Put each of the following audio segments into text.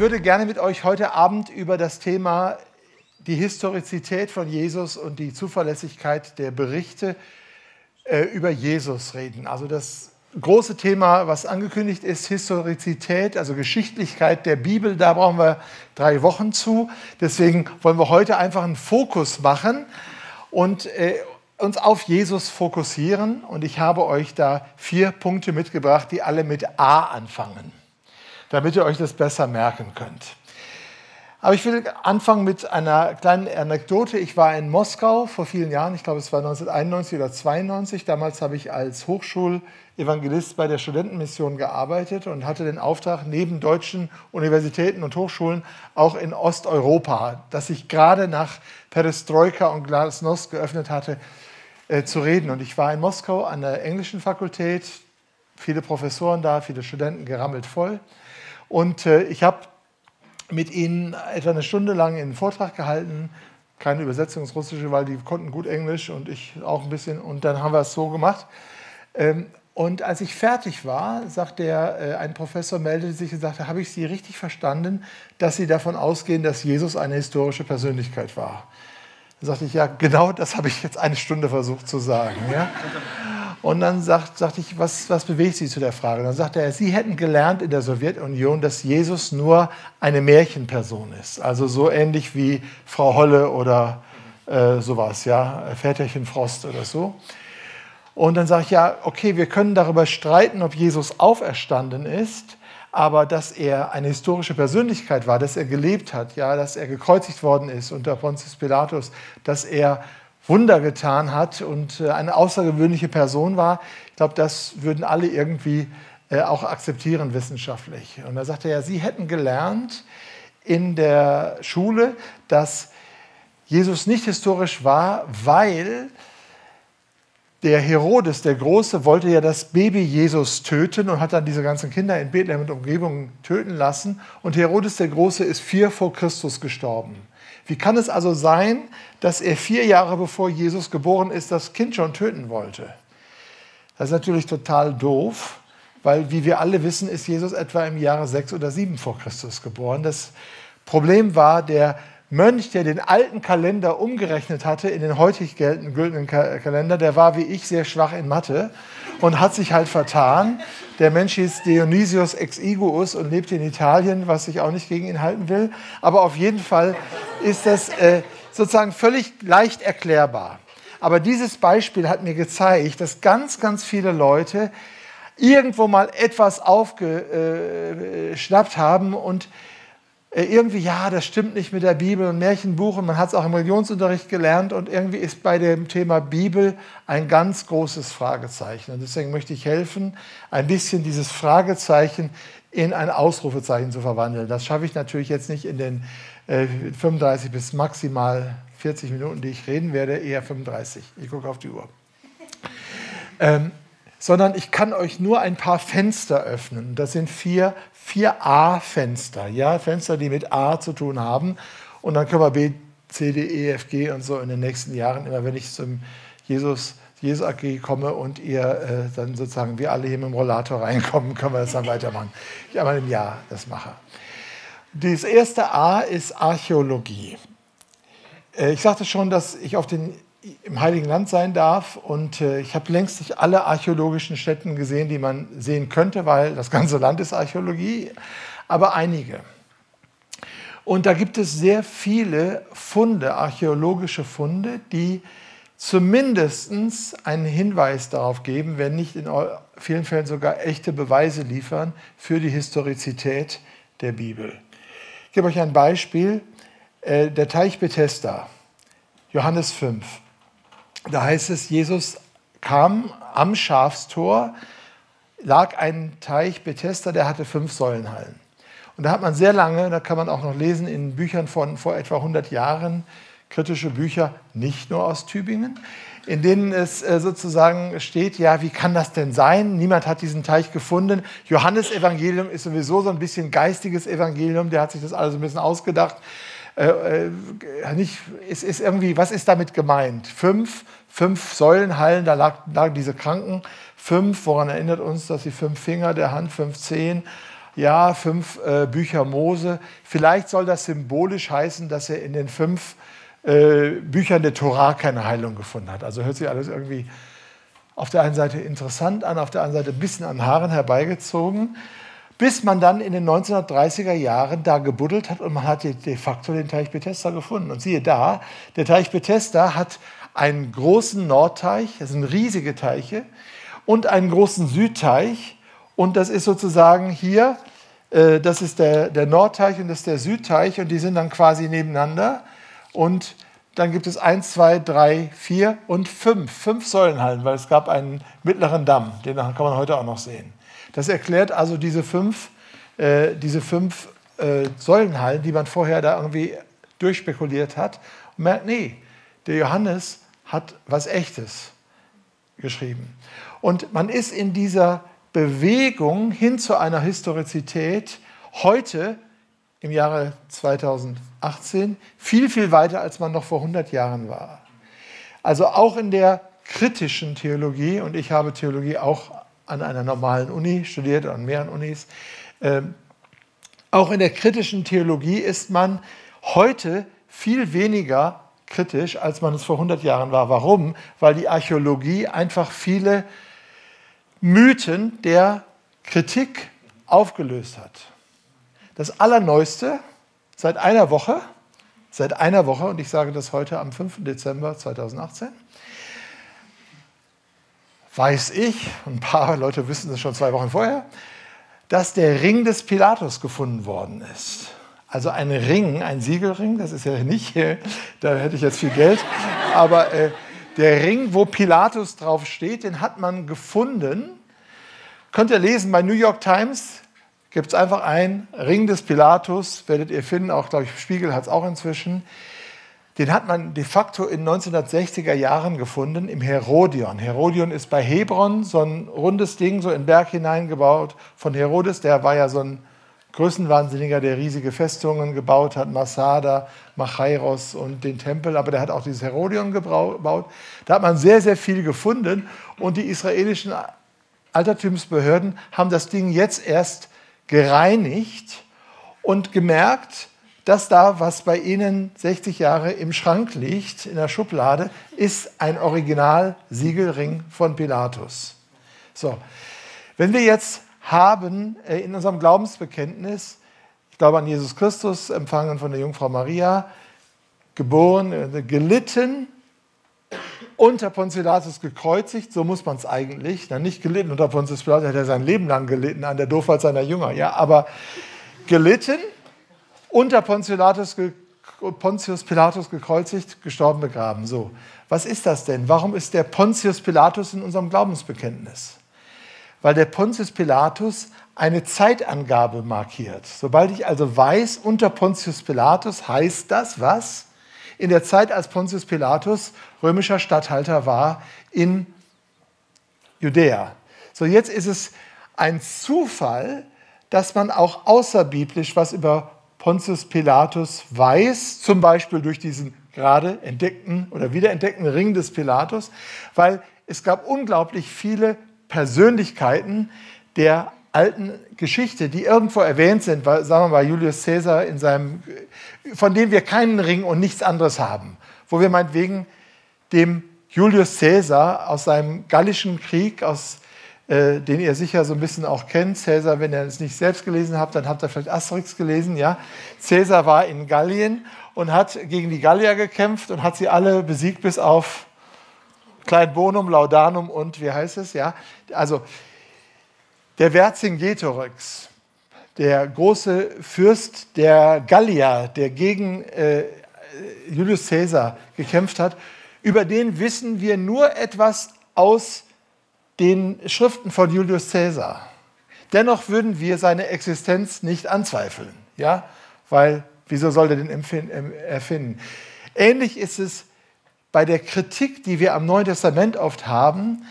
würde gerne mit euch heute Abend über das Thema die Historizität von Jesus und die Zuverlässigkeit der Berichte äh, über Jesus reden. Also das große Thema, was angekündigt ist, Historizität, also Geschichtlichkeit der Bibel, da brauchen wir drei Wochen zu. Deswegen wollen wir heute einfach einen Fokus machen und äh, uns auf Jesus fokussieren. Und ich habe euch da vier Punkte mitgebracht, die alle mit A anfangen damit ihr euch das besser merken könnt. Aber ich will anfangen mit einer kleinen Anekdote. Ich war in Moskau vor vielen Jahren, ich glaube es war 1991 oder 92. Damals habe ich als Hochschulevangelist bei der Studentenmission gearbeitet und hatte den Auftrag, neben deutschen Universitäten und Hochschulen auch in Osteuropa, das sich gerade nach Perestroika und Glasnost geöffnet hatte, äh, zu reden. Und ich war in Moskau an der englischen Fakultät, viele Professoren da, viele Studenten gerammelt voll. Und äh, ich habe mit ihnen etwa eine Stunde lang einen Vortrag gehalten, keine Übersetzung ins Russische, weil die konnten gut Englisch und ich auch ein bisschen. Und dann haben wir es so gemacht. Ähm, und als ich fertig war, sagte der, äh, ein Professor meldete sich und sagte, habe ich Sie richtig verstanden, dass Sie davon ausgehen, dass Jesus eine historische Persönlichkeit war? Da sagte ich, ja, genau das habe ich jetzt eine Stunde versucht zu sagen. Ja? Und dann sagt, sagte ich, was, was bewegt Sie zu der Frage? Dann sagte er, Sie hätten gelernt in der Sowjetunion, dass Jesus nur eine Märchenperson ist. Also so ähnlich wie Frau Holle oder äh, sowas, ja, Väterchen Frost oder so. Und dann sage ich, ja, okay, wir können darüber streiten, ob Jesus auferstanden ist, aber dass er eine historische Persönlichkeit war, dass er gelebt hat, ja, dass er gekreuzigt worden ist unter Pontius Pilatus, dass er Wunder getan hat und äh, eine außergewöhnliche Person war. Ich glaube, das würden alle irgendwie äh, auch akzeptieren wissenschaftlich. Und da sagte er, Sie hätten gelernt in der Schule, dass Jesus nicht historisch war, weil der Herodes, der Große, wollte ja das Baby Jesus töten und hat dann diese ganzen Kinder in Bethlehem und Umgebung töten lassen. Und Herodes der Große ist vier vor Christus gestorben. Wie kann es also sein, dass er vier Jahre bevor Jesus geboren ist, das Kind schon töten wollte? Das ist natürlich total doof, weil, wie wir alle wissen, ist Jesus etwa im Jahre sechs oder sieben vor Christus geboren. Das Problem war, der Mönch, der den alten Kalender umgerechnet hatte in den heutig geltenden Kalender, der war wie ich sehr schwach in Mathe und hat sich halt vertan. Der Mensch hieß Dionysius Exiguus und lebte in Italien, was ich auch nicht gegen ihn halten will. Aber auf jeden Fall ist das äh, sozusagen völlig leicht erklärbar. Aber dieses Beispiel hat mir gezeigt, dass ganz, ganz viele Leute irgendwo mal etwas aufgeschnappt haben und äh, irgendwie, ja, das stimmt nicht mit der Bibel und Märchenbuch und man hat es auch im Religionsunterricht gelernt und irgendwie ist bei dem Thema Bibel ein ganz großes Fragezeichen. Und deswegen möchte ich helfen, ein bisschen dieses Fragezeichen in ein Ausrufezeichen zu verwandeln. Das schaffe ich natürlich jetzt nicht in den äh, 35 bis maximal 40 Minuten, die ich reden werde, eher 35. Ich gucke auf die Uhr. Ähm, sondern ich kann euch nur ein paar Fenster öffnen. Das sind vier vier A-Fenster, ja, Fenster, die mit A zu tun haben. Und dann können wir B, C, D, E, F, G und so in den nächsten Jahren, immer wenn ich zum Jesus, Jesus AG komme und ihr äh, dann sozusagen, wir alle hier mit dem Rollator reinkommen, können wir das dann weitermachen. Ich einmal im Jahr das mache. Das erste A ist Archäologie. Äh, ich sagte schon, dass ich auf den im Heiligen Land sein darf. Und äh, ich habe längst nicht alle archäologischen Stätten gesehen, die man sehen könnte, weil das ganze Land ist Archäologie, aber einige. Und da gibt es sehr viele Funde, archäologische Funde, die zumindest einen Hinweis darauf geben, wenn nicht in vielen Fällen sogar echte Beweise liefern für die Historizität der Bibel. Ich gebe euch ein Beispiel. Äh, der Teich Bethesda, Johannes 5. Da heißt es, Jesus kam am Schafstor, lag ein Teich Bethesda, der hatte fünf Säulenhallen. Und da hat man sehr lange, da kann man auch noch lesen in Büchern von vor etwa 100 Jahren, kritische Bücher, nicht nur aus Tübingen, in denen es äh, sozusagen steht, ja, wie kann das denn sein? Niemand hat diesen Teich gefunden. Johannes Evangelium ist sowieso so ein bisschen geistiges Evangelium, der hat sich das alles ein bisschen ausgedacht. Äh, äh, nicht, ist, ist irgendwie, was ist damit gemeint? Fünf, fünf Säulenhallen, da lag, lagen diese Kranken. Fünf, woran erinnert uns, dass die fünf Finger der Hand, fünf Zehen, ja, fünf äh, Bücher Mose. Vielleicht soll das symbolisch heißen, dass er in den fünf äh, Büchern der Torah keine Heilung gefunden hat. Also hört sich alles irgendwie auf der einen Seite interessant an, auf der anderen Seite ein bisschen an Haaren herbeigezogen, bis man dann in den 1930er Jahren da gebuddelt hat und man hat de facto den Teich Bethesda gefunden. Und siehe da, der Teich Bethesda hat einen großen Nordteich, das sind riesige Teiche, und einen großen Südteich. Und das ist sozusagen hier, äh, das ist der, der Nordteich und das ist der Südteich und die sind dann quasi nebeneinander. Und dann gibt es eins, zwei, drei, vier und fünf. Fünf Säulenhallen, weil es gab einen mittleren Damm, den kann man heute auch noch sehen. Das erklärt also diese fünf, äh, diese fünf äh, Säulenhallen, die man vorher da irgendwie durchspekuliert hat. Und merkt, nee, der Johannes hat was Echtes geschrieben. Und man ist in dieser Bewegung hin zu einer Historizität heute im Jahre 2018 viel, viel weiter, als man noch vor 100 Jahren war. Also auch in der kritischen Theologie, und ich habe Theologie auch an einer normalen Uni studiert, an mehreren Unis, äh, auch in der kritischen Theologie ist man heute viel weniger kritisch, als man es vor 100 Jahren war. Warum? Weil die Archäologie einfach viele Mythen der Kritik aufgelöst hat. Das Allerneueste seit einer Woche, seit einer Woche, und ich sage das heute am 5. Dezember 2018, weiß ich, ein paar Leute wissen es schon zwei Wochen vorher, dass der Ring des Pilatus gefunden worden ist. Also ein Ring, ein Siegelring, das ist ja nicht, da hätte ich jetzt viel Geld, aber äh, der Ring, wo Pilatus drauf steht, den hat man gefunden. Könnt ihr lesen bei New York Times, gibt es einfach ein Ring des Pilatus, werdet ihr finden, auch glaube ich Spiegel hat es auch inzwischen. Den hat man de facto in 1960er Jahren gefunden im Herodion. Herodion ist bei Hebron so ein rundes Ding, so in den Berg hineingebaut von Herodes. Der war ja so ein Größenwahnsinniger, der riesige Festungen gebaut hat, Masada, Machairos und den Tempel, aber der hat auch dieses Herodion gebaut. Da hat man sehr, sehr viel gefunden und die israelischen Altertumsbehörden haben das Ding jetzt erst gereinigt und gemerkt, dass da, was bei Ihnen 60 Jahre im Schrank liegt, in der Schublade, ist ein Original-Siegelring von Pilatus. So, wenn wir jetzt haben äh, in unserem Glaubensbekenntnis, ich glaube an Jesus Christus, empfangen von der Jungfrau Maria, geboren, äh, gelitten, unter Pontius Pilatus gekreuzigt, so muss man es eigentlich. Na, nicht gelitten unter Pontius Pilatus, hat er sein Leben lang gelitten an der Doofheit seiner Jünger, ja, aber gelitten, unter Pontius Pilatus, Pontius Pilatus gekreuzigt, gestorben, begraben. So, was ist das denn? Warum ist der Pontius Pilatus in unserem Glaubensbekenntnis? Weil der Pontius Pilatus eine Zeitangabe markiert. Sobald ich also weiß, unter Pontius Pilatus heißt das was? in der Zeit, als Pontius Pilatus römischer Statthalter war in Judäa. So, jetzt ist es ein Zufall, dass man auch außerbiblisch was über Pontius Pilatus weiß, zum Beispiel durch diesen gerade entdeckten oder wiederentdeckten Ring des Pilatus, weil es gab unglaublich viele Persönlichkeiten der alten Geschichte, die irgendwo erwähnt sind, sagen wir mal Julius Caesar in seinem, von dem wir keinen Ring und nichts anderes haben, wo wir meinetwegen dem Julius Caesar aus seinem Gallischen Krieg, aus, äh, den ihr sicher so ein bisschen auch kennt, Caesar, wenn ihr es nicht selbst gelesen habt, dann habt ihr vielleicht Asterix gelesen, ja. Caesar war in Gallien und hat gegen die Gallier gekämpft und hat sie alle besiegt bis auf Klein Bonum, Laudanum und wie heißt es, ja. Also der Vercingetorix, der große Fürst der Gallier, der gegen äh, Julius Caesar gekämpft hat, über den wissen wir nur etwas aus den Schriften von Julius Caesar. Dennoch würden wir seine Existenz nicht anzweifeln, ja, weil wieso soll er den erfinden? Ähnlich ist es bei der Kritik, die wir am Neuen Testament oft haben,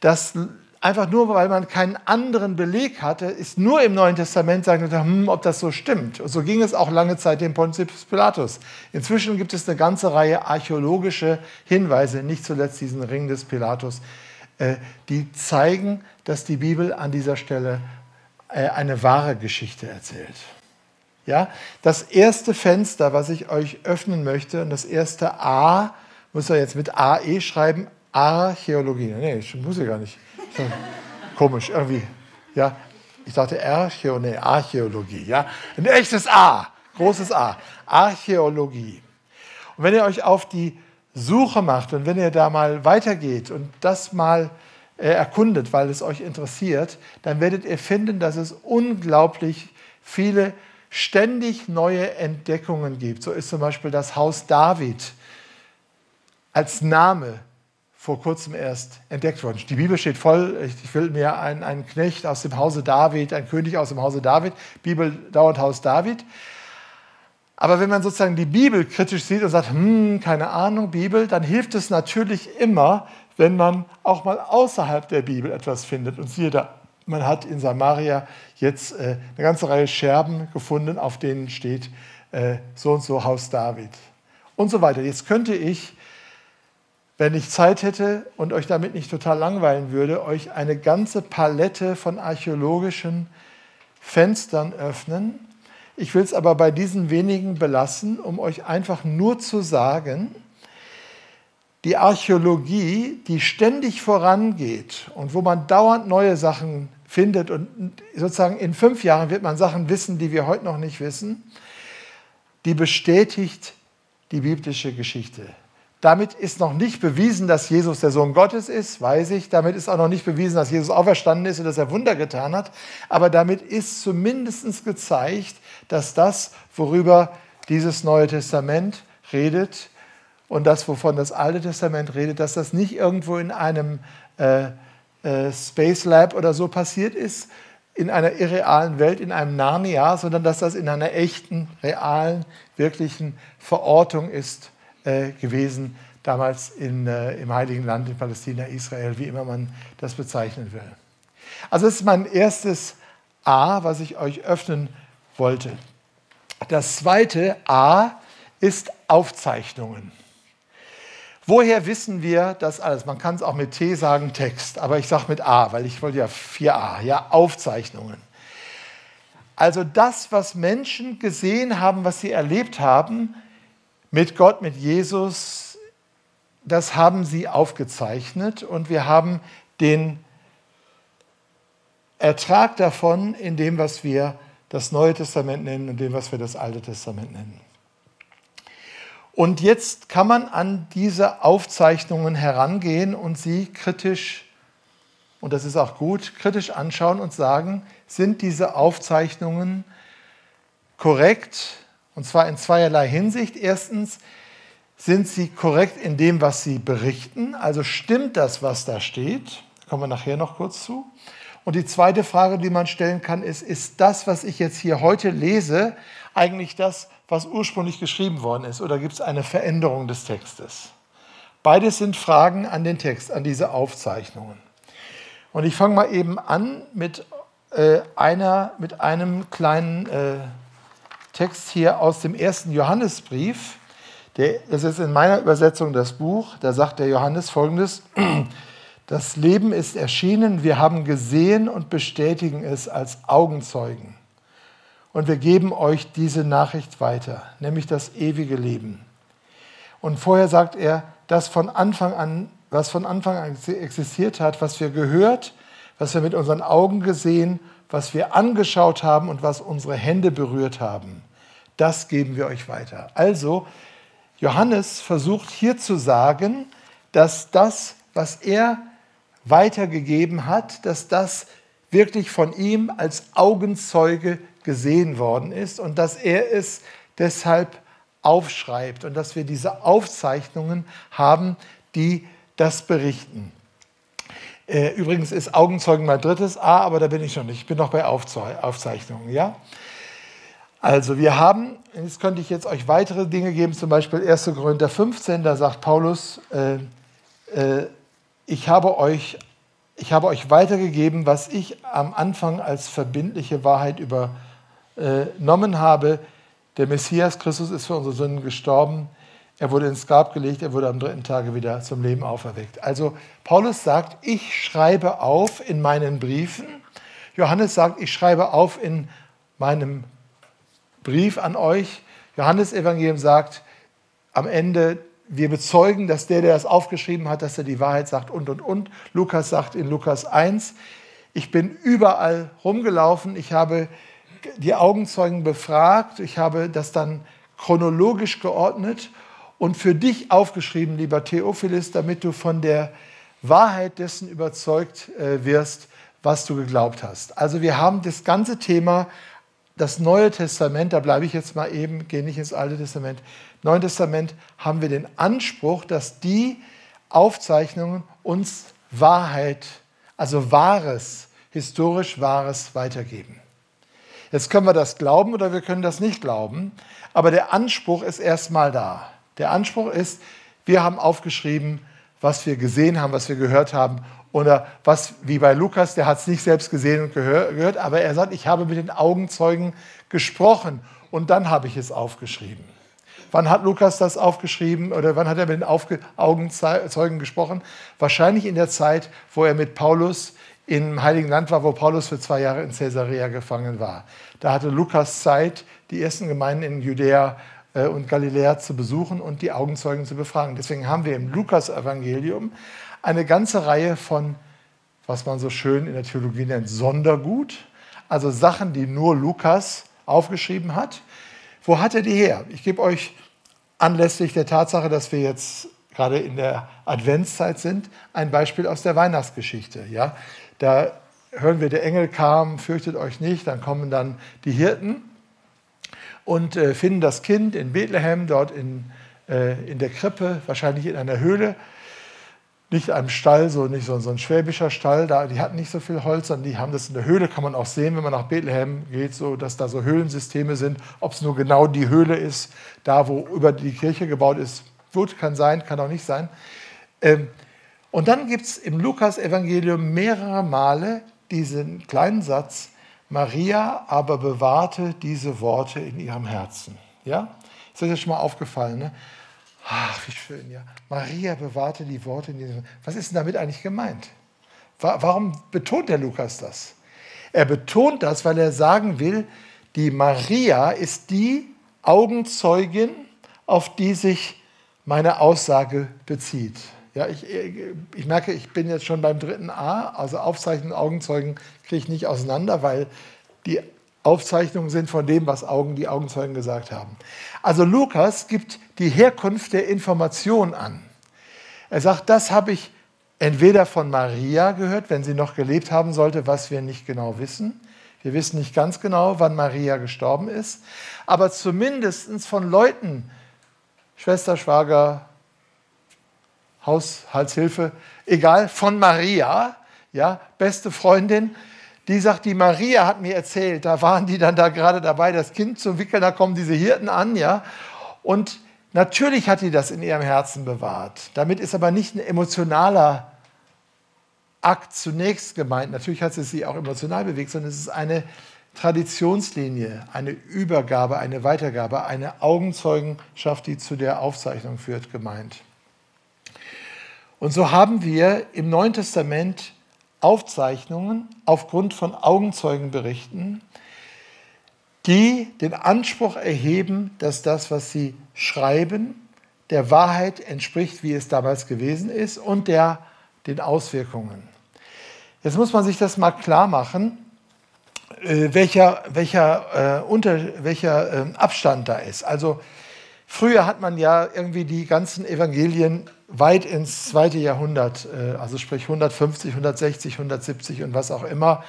dass einfach nur, weil man keinen anderen Beleg hatte, ist nur im Neuen Testament sagen, hm, ob das so stimmt. Und so ging es auch lange Zeit dem Pontius Pilatus. Inzwischen gibt es eine ganze Reihe archäologische Hinweise, nicht zuletzt diesen Ring des Pilatus, die zeigen, dass die Bibel an dieser Stelle äh, eine wahre Geschichte erzählt. Ja, das erste Fenster, was ich euch öffnen möchte, und das erste A, muss er jetzt mit AE schreiben, Archäologie. Nee, muss ich gar nicht. Komisch, irgendwie. Ja, ich dachte Archäo, nee, Archäologie. Ja, ein echtes A, großes A. Archäologie. Und wenn ihr euch auf die Suche macht und wenn ihr da mal weitergeht und das mal äh, erkundet, weil es euch interessiert, dann werdet ihr finden, dass es unglaublich viele ständig neue Entdeckungen gibt. So ist zum Beispiel das Haus David als Name vor kurzem erst entdeckt worden. Die Bibel steht voll, ich will mir einen, einen Knecht aus dem Hause David, ein König aus dem Hause David, Bibel dauert Haus David. Aber wenn man sozusagen die Bibel kritisch sieht und sagt, hm, keine Ahnung, Bibel, dann hilft es natürlich immer, wenn man auch mal außerhalb der Bibel etwas findet. Und siehe da, man hat in Samaria jetzt äh, eine ganze Reihe Scherben gefunden, auf denen steht äh, so und so Haus David und so weiter. Jetzt könnte ich, wenn ich Zeit hätte und euch damit nicht total langweilen würde, euch eine ganze Palette von archäologischen Fenstern öffnen. Ich will es aber bei diesen wenigen belassen, um euch einfach nur zu sagen, die Archäologie, die ständig vorangeht und wo man dauernd neue Sachen findet und sozusagen in fünf Jahren wird man Sachen wissen, die wir heute noch nicht wissen, die bestätigt die biblische Geschichte. Damit ist noch nicht bewiesen, dass Jesus der Sohn Gottes ist, weiß ich. Damit ist auch noch nicht bewiesen, dass Jesus auferstanden ist und dass er Wunder getan hat. Aber damit ist zumindest gezeigt, dass das, worüber dieses Neue Testament redet, und das, wovon das Alte Testament redet, dass das nicht irgendwo in einem äh, äh, Space Lab oder so passiert ist, in einer irrealen Welt, in einem Narnia, sondern dass das in einer echten, realen, wirklichen Verortung ist äh, gewesen, damals in, äh, im Heiligen Land, in Palästina, Israel, wie immer man das bezeichnen will. Also das ist mein erstes A, was ich euch öffnen wollte. Das zweite A ist Aufzeichnungen. Woher wissen wir das alles? Man kann es auch mit T sagen, Text, aber ich sage mit A, weil ich wollte ja 4a, ja, Aufzeichnungen. Also das, was Menschen gesehen haben, was sie erlebt haben mit Gott, mit Jesus, das haben sie aufgezeichnet und wir haben den Ertrag davon in dem, was wir das Neue Testament nennen und dem, was wir das Alte Testament nennen. Und jetzt kann man an diese Aufzeichnungen herangehen und sie kritisch, und das ist auch gut, kritisch anschauen und sagen, sind diese Aufzeichnungen korrekt? Und zwar in zweierlei Hinsicht. Erstens, sind sie korrekt in dem, was sie berichten? Also stimmt das, was da steht? Kommen wir nachher noch kurz zu. Und die zweite Frage, die man stellen kann, ist, ist das, was ich jetzt hier heute lese, eigentlich das, was ursprünglich geschrieben worden ist, oder gibt es eine Veränderung des Textes? Beides sind Fragen an den Text, an diese Aufzeichnungen. Und ich fange mal eben an mit, äh, einer, mit einem kleinen äh, Text hier aus dem ersten Johannesbrief. Der, das ist in meiner Übersetzung das Buch. Da sagt der Johannes folgendes: Das Leben ist erschienen, wir haben gesehen und bestätigen es als Augenzeugen. Und wir geben euch diese Nachricht weiter, nämlich das ewige Leben. Und vorher sagt er, das von Anfang an, was von Anfang an existiert hat, was wir gehört, was wir mit unseren Augen gesehen, was wir angeschaut haben und was unsere Hände berührt haben. Das geben wir euch weiter. Also, Johannes versucht hier zu sagen, dass das, was er weitergegeben hat, dass das wirklich von ihm als Augenzeuge gesehen worden ist und dass er es deshalb aufschreibt und dass wir diese Aufzeichnungen haben, die das berichten. Äh, übrigens ist Augenzeugen mein drittes A, aber da bin ich noch nicht. Ich bin noch bei Aufzeichnungen. Ja? Also wir haben, jetzt könnte ich jetzt euch weitere Dinge geben, zum Beispiel 1. Korinther 15, da sagt Paulus, äh, äh, ich habe euch ich habe euch weitergegeben, was ich am Anfang als verbindliche Wahrheit übernommen habe. Der Messias Christus ist für unsere Sünden gestorben. Er wurde ins Grab gelegt, er wurde am dritten Tage wieder zum Leben auferweckt. Also Paulus sagt, ich schreibe auf in meinen Briefen Johannes sagt, ich schreibe auf in meinem Brief an euch. Johannes Evangelium sagt am Ende, wir bezeugen, dass der, der das aufgeschrieben hat, dass er die Wahrheit sagt und, und, und. Lukas sagt in Lukas 1, ich bin überall rumgelaufen, ich habe die Augenzeugen befragt, ich habe das dann chronologisch geordnet und für dich aufgeschrieben, lieber Theophilus, damit du von der Wahrheit dessen überzeugt äh, wirst, was du geglaubt hast. Also wir haben das ganze Thema, das Neue Testament, da bleibe ich jetzt mal eben, gehe nicht ins Alte Testament, Neuen Testament haben wir den Anspruch, dass die Aufzeichnungen uns Wahrheit, also Wahres, historisch Wahres weitergeben. Jetzt können wir das glauben oder wir können das nicht glauben, aber der Anspruch ist erstmal da. Der Anspruch ist, wir haben aufgeschrieben, was wir gesehen haben, was wir gehört haben oder was, wie bei Lukas, der hat es nicht selbst gesehen und gehört, aber er sagt, ich habe mit den Augenzeugen gesprochen und dann habe ich es aufgeschrieben. Wann hat Lukas das aufgeschrieben oder wann hat er mit den Augenzeugen gesprochen? Wahrscheinlich in der Zeit, wo er mit Paulus im Heiligen Land war, wo Paulus für zwei Jahre in Caesarea gefangen war. Da hatte Lukas Zeit, die ersten Gemeinden in Judäa äh, und Galiläa zu besuchen und die Augenzeugen zu befragen. Deswegen haben wir im Lukas-Evangelium eine ganze Reihe von, was man so schön in der Theologie nennt, Sondergut, also Sachen, die nur Lukas aufgeschrieben hat. Wo hat er die her? Ich gebe euch anlässlich der Tatsache, dass wir jetzt gerade in der Adventszeit sind, ein Beispiel aus der Weihnachtsgeschichte. Ja? Da hören wir, der Engel kam, fürchtet euch nicht, dann kommen dann die Hirten und äh, finden das Kind in Bethlehem, dort in, äh, in der Krippe, wahrscheinlich in einer Höhle nicht einem Stall, so nicht so, so ein schwäbischer Stall, da, die hatten nicht so viel Holz, sondern die haben das in der Höhle, kann man auch sehen, wenn man nach Bethlehem geht, so, dass da so Höhlensysteme sind. Ob es nur genau die Höhle ist, da wo über die Kirche gebaut ist, gut, kann sein, kann auch nicht sein. Ähm, und dann gibt es im Lukas-Evangelium mehrere Male diesen kleinen Satz, Maria aber bewahrte diese Worte in ihrem Herzen. Ja? Ist das schon mal aufgefallen? Ne? Ach, wie schön, ja. Maria bewahrte die Worte in diesem. Was ist denn damit eigentlich gemeint? Warum betont der Lukas das? Er betont das, weil er sagen will, die Maria ist die Augenzeugin, auf die sich meine Aussage bezieht. Ja, ich, ich merke, ich bin jetzt schon beim dritten A, also Aufzeichnungen, Augenzeugen kriege ich nicht auseinander, weil die Aufzeichnungen sind von dem, was Augen, die Augenzeugen gesagt haben. Also Lukas gibt die Herkunft der Information an. Er sagt, das habe ich entweder von Maria gehört, wenn sie noch gelebt haben sollte, was wir nicht genau wissen. Wir wissen nicht ganz genau, wann Maria gestorben ist, aber zumindest von Leuten, Schwester, Schwager, Haushaltshilfe, egal, von Maria, ja, beste Freundin, die sagt, die Maria hat mir erzählt, da waren die dann da gerade dabei, das Kind zu wickeln, da kommen diese Hirten an, ja. Und natürlich hat die das in ihrem Herzen bewahrt. Damit ist aber nicht ein emotionaler Akt zunächst gemeint. Natürlich hat sie sie auch emotional bewegt, sondern es ist eine Traditionslinie, eine Übergabe, eine Weitergabe, eine Augenzeugenschaft, die zu der Aufzeichnung führt, gemeint. Und so haben wir im Neuen Testament Aufzeichnungen aufgrund von Augenzeugenberichten, die den Anspruch erheben, dass das, was sie schreiben, der Wahrheit entspricht, wie es damals gewesen ist und der, den Auswirkungen. Jetzt muss man sich das mal klar machen, äh, welcher, welcher, äh, unter, welcher äh, Abstand da ist. Also früher hat man ja irgendwie die ganzen Evangelien weit ins zweite Jahrhundert, äh, also sprich 150, 160, 170 und was auch immer,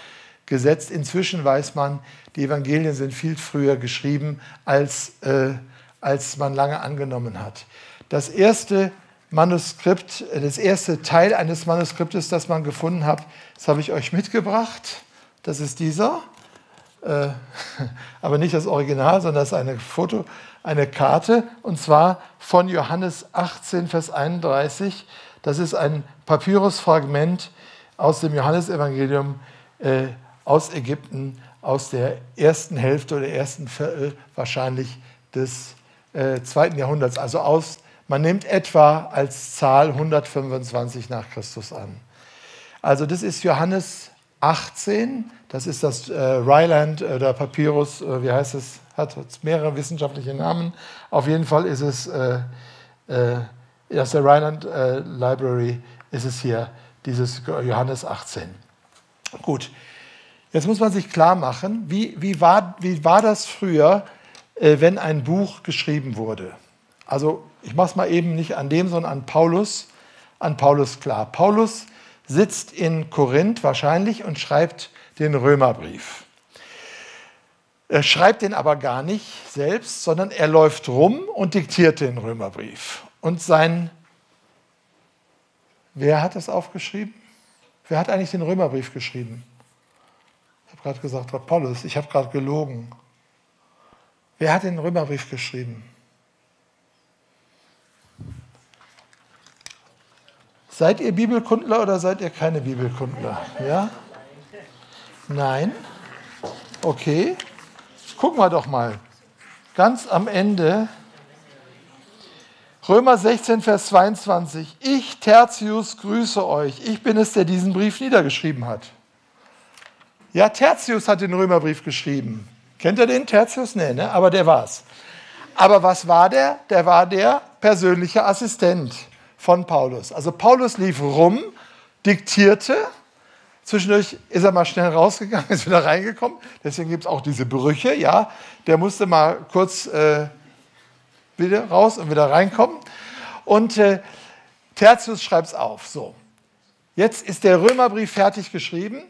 gesetzt. Inzwischen weiß man, die Evangelien sind viel früher geschrieben, als, äh, als man lange angenommen hat. Das erste Manuskript, äh, das erste Teil eines Manuskriptes, das man gefunden hat, das habe ich euch mitgebracht. Das ist dieser, äh, aber nicht das Original, sondern das ist eine Foto, eine Karte, und zwar von Johannes 18, Vers 31. Das ist ein Papyrusfragment aus dem Johannesevangelium äh, aus Ägypten, aus der ersten Hälfte oder ersten Viertel wahrscheinlich des äh, zweiten Jahrhunderts. Also aus, man nimmt etwa als Zahl 125 nach Christus an. Also das ist Johannes 18. Das ist das äh, Ryland äh, oder Papyrus, äh, wie heißt es? Hat, mehrere wissenschaftliche Namen. Auf jeden Fall ist es äh, äh, aus der Ryland äh, Library ist es hier dieses Johannes 18. Gut, jetzt muss man sich klar machen, wie, wie, war, wie war das früher, äh, wenn ein Buch geschrieben wurde? Also ich mache es mal eben nicht an dem, sondern an Paulus, an Paulus klar. Paulus sitzt in Korinth wahrscheinlich und schreibt den Römerbrief. Er schreibt den aber gar nicht selbst, sondern er läuft rum und diktiert den Römerbrief. Und sein, wer hat das aufgeschrieben? Wer hat eigentlich den Römerbrief geschrieben? Ich habe gerade gesagt, Paulus, ich habe gerade gelogen. Wer hat den Römerbrief geschrieben? Seid ihr Bibelkundler oder seid ihr keine Bibelkundler? Ja? Nein? Okay. Gucken wir doch mal. Ganz am Ende. Römer 16, Vers 22. Ich, Tertius, grüße euch. Ich bin es, der diesen Brief niedergeschrieben hat. Ja, Tertius hat den Römerbrief geschrieben. Kennt ihr den, Tertius? Nee, ne? aber der war's. Aber was war der? Der war der persönliche Assistent von Paulus. Also Paulus lief rum, diktierte, zwischendurch ist er mal schnell rausgegangen, ist wieder reingekommen. Deswegen gibt es auch diese Brüche, ja. Der musste mal kurz äh, wieder raus und wieder reinkommen. Und äh, Tertius schreibt es auf. So, jetzt ist der Römerbrief fertig geschrieben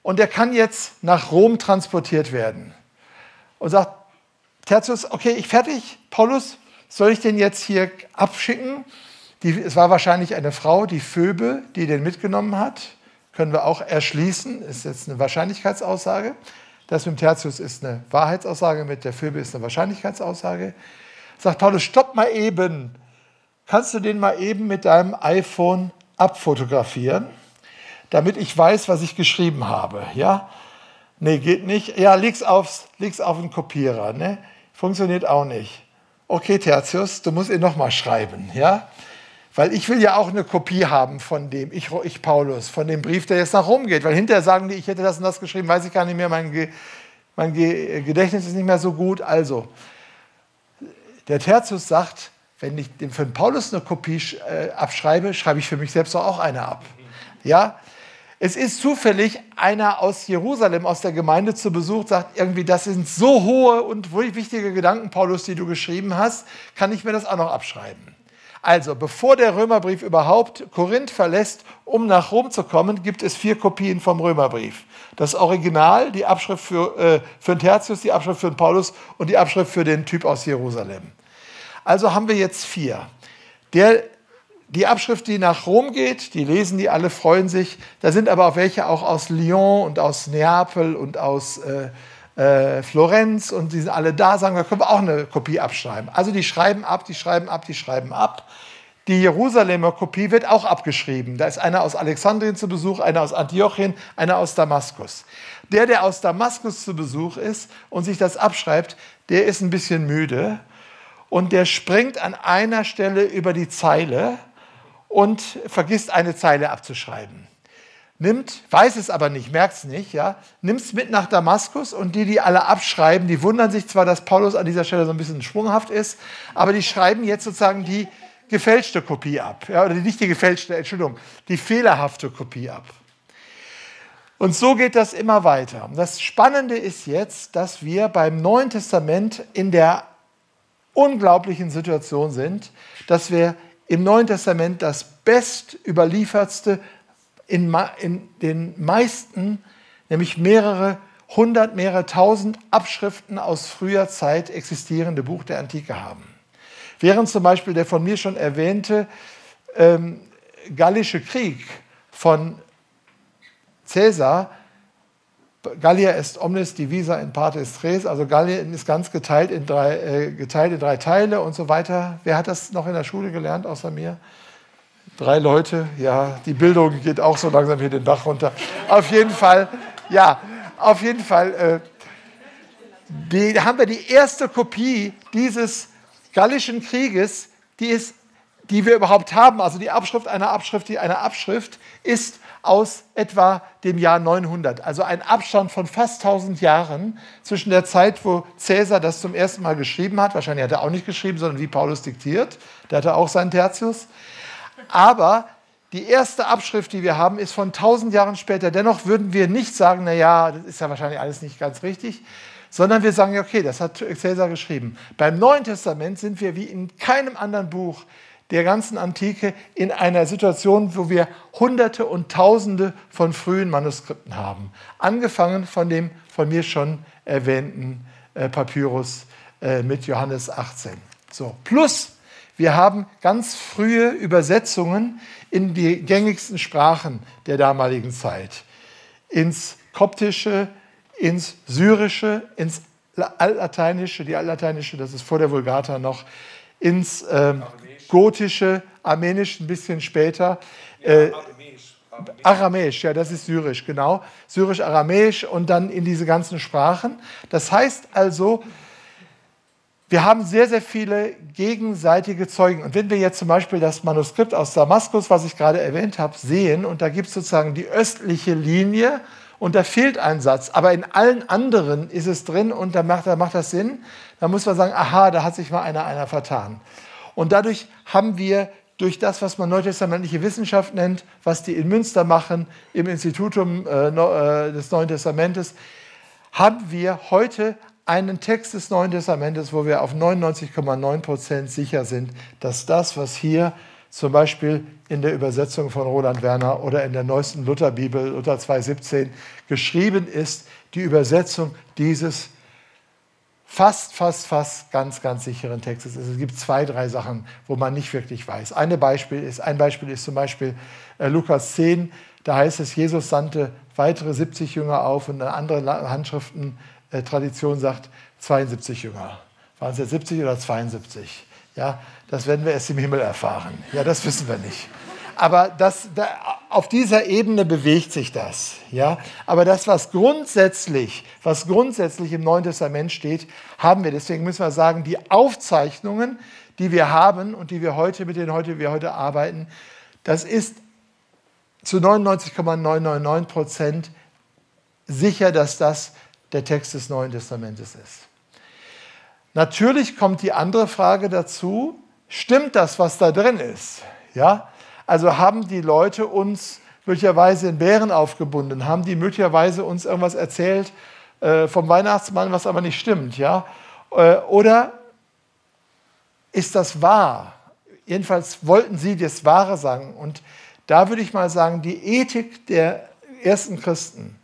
und der kann jetzt nach Rom transportiert werden. Und sagt Tertius, okay, ich fertig, Paulus, soll ich den jetzt hier abschicken? Die, es war wahrscheinlich eine Frau, die Phoebe, die den mitgenommen hat. Können wir auch erschließen, ist jetzt eine Wahrscheinlichkeitsaussage. Das mit dem Tertius ist eine Wahrheitsaussage, mit der Phoebe ist eine Wahrscheinlichkeitsaussage. Sagt Paulus, stopp mal eben. Kannst du den mal eben mit deinem iPhone abfotografieren, damit ich weiß, was ich geschrieben habe? Ja? Nee, geht nicht. Ja, leg's, aufs, leg's auf den Kopierer. Ne? Funktioniert auch nicht. Okay, Tertius, du musst ihn nochmal schreiben. Ja? Weil ich will ja auch eine Kopie haben von dem, ich, ich Paulus, von dem Brief, der jetzt nach Rom geht. Weil hinterher sagen die, ich hätte das und das geschrieben, weiß ich gar nicht mehr, mein, Ge, mein Ge, Gedächtnis ist nicht mehr so gut. Also, der Tertius sagt, wenn ich für den Paulus eine Kopie äh, abschreibe, schreibe ich für mich selbst auch eine ab. Ja, es ist zufällig einer aus Jerusalem, aus der Gemeinde zu Besuch, sagt irgendwie, das sind so hohe und wichtige Gedanken, Paulus, die du geschrieben hast, kann ich mir das auch noch abschreiben. Also, bevor der Römerbrief überhaupt Korinth verlässt, um nach Rom zu kommen, gibt es vier Kopien vom Römerbrief. Das Original, die Abschrift für, äh, für den Tertius, die Abschrift für den Paulus und die Abschrift für den Typ aus Jerusalem. Also haben wir jetzt vier. Der, die Abschrift, die nach Rom geht, die lesen die alle, freuen sich. Da sind aber auch welche auch aus Lyon und aus Neapel und aus äh, äh, Florenz und die sind alle da, sagen, da können wir auch eine Kopie abschreiben. Also die schreiben ab, die schreiben ab, die schreiben ab. Die Jerusalemer Kopie wird auch abgeschrieben. Da ist einer aus Alexandrien zu Besuch, einer aus Antiochien, einer aus Damaskus. Der, der aus Damaskus zu Besuch ist und sich das abschreibt, der ist ein bisschen müde und der springt an einer Stelle über die Zeile und vergisst eine Zeile abzuschreiben nimmt, weiß es aber nicht, merkt es nicht, ja, nimmt es mit nach Damaskus und die, die alle abschreiben, die wundern sich zwar, dass Paulus an dieser Stelle so ein bisschen schwunghaft ist, aber die schreiben jetzt sozusagen die gefälschte Kopie ab, ja, oder nicht die gefälschte, Entschuldigung, die fehlerhafte Kopie ab. Und so geht das immer weiter. Das Spannende ist jetzt, dass wir beim Neuen Testament in der unglaublichen Situation sind, dass wir im Neuen Testament das bestüberliefertste in, in den meisten, nämlich mehrere hundert, mehrere tausend Abschriften aus früher Zeit existierende Buch der Antike haben. Während zum Beispiel der von mir schon erwähnte ähm, Gallische Krieg von Caesar, Gallia est omnis divisa in parte est res, also Gallien ist ganz geteilt in, drei, äh, geteilt in drei Teile und so weiter. Wer hat das noch in der Schule gelernt außer mir? Drei Leute, ja, die Bildung geht auch so langsam hier den Bach runter. Auf jeden Fall, ja, auf jeden Fall äh, die, haben wir die erste Kopie dieses Gallischen Krieges, die, ist, die wir überhaupt haben. Also die Abschrift einer Abschrift, die eine Abschrift ist aus etwa dem Jahr 900. Also ein Abstand von fast 1000 Jahren zwischen der Zeit, wo Cäsar das zum ersten Mal geschrieben hat. Wahrscheinlich hat er auch nicht geschrieben, sondern wie Paulus diktiert. Der hatte auch seinen Tertius. Aber die erste Abschrift, die wir haben, ist von 1000 Jahren später. Dennoch würden wir nicht sagen, naja, das ist ja wahrscheinlich alles nicht ganz richtig, sondern wir sagen, okay, das hat Cäsar geschrieben. Beim Neuen Testament sind wir wie in keinem anderen Buch der ganzen Antike in einer Situation, wo wir Hunderte und Tausende von frühen Manuskripten haben. Angefangen von dem von mir schon erwähnten äh, Papyrus äh, mit Johannes 18. So, plus wir haben ganz frühe Übersetzungen in die gängigsten Sprachen der damaligen Zeit. Ins Koptische, ins Syrische, ins Altlateinische, die Altlateinische, das ist vor der Vulgata noch, ins ähm, Gotische, Armenisch ein bisschen später. Äh, Aramäisch, ja, das ist Syrisch, genau. Syrisch, Aramäisch und dann in diese ganzen Sprachen. Das heißt also, wir haben sehr, sehr viele gegenseitige Zeugen. Und wenn wir jetzt zum Beispiel das Manuskript aus Damaskus, was ich gerade erwähnt habe, sehen, und da gibt es sozusagen die östliche Linie und da fehlt ein Satz, aber in allen anderen ist es drin und da macht, da macht das Sinn, dann muss man sagen, aha, da hat sich mal einer, einer vertan. Und dadurch haben wir durch das, was man neutestamentliche Wissenschaft nennt, was die in Münster machen, im Institutum äh, äh des Neuen Testamentes, haben wir heute einen Text des Neuen Testamentes, wo wir auf 99,9 Prozent sicher sind, dass das, was hier zum Beispiel in der Übersetzung von Roland Werner oder in der neuesten Lutherbibel, Luther 2,17, geschrieben ist, die Übersetzung dieses fast, fast, fast ganz, ganz sicheren Textes ist. Es gibt zwei, drei Sachen, wo man nicht wirklich weiß. Eine Beispiel ist, ein Beispiel ist zum Beispiel äh, Lukas 10, da heißt es, Jesus sandte weitere 70 Jünger auf und eine andere Handschriften äh, sagt 72 Jünger. Waren es jetzt 70 oder 72? Ja, das werden wir erst im Himmel erfahren. Ja, das wissen wir nicht. Aber das, da, auf dieser Ebene bewegt sich das. Ja? Aber das, was grundsätzlich, was grundsätzlich im Neuen Testament steht, haben wir. Deswegen müssen wir sagen, die Aufzeichnungen, die wir haben und die wir heute, mit denen heute, wir heute arbeiten, das ist zu 99,999 Prozent sicher, dass das der Text des Neuen Testamentes ist. Natürlich kommt die andere Frage dazu, stimmt das, was da drin ist? Ja? Also haben die Leute uns möglicherweise in Bären aufgebunden, haben die möglicherweise uns irgendwas erzählt äh, vom Weihnachtsmann, was aber nicht stimmt, ja? Äh, oder ist das wahr? Jedenfalls wollten sie das Wahre sagen. Und da würde ich mal sagen, die Ethik der ersten Christen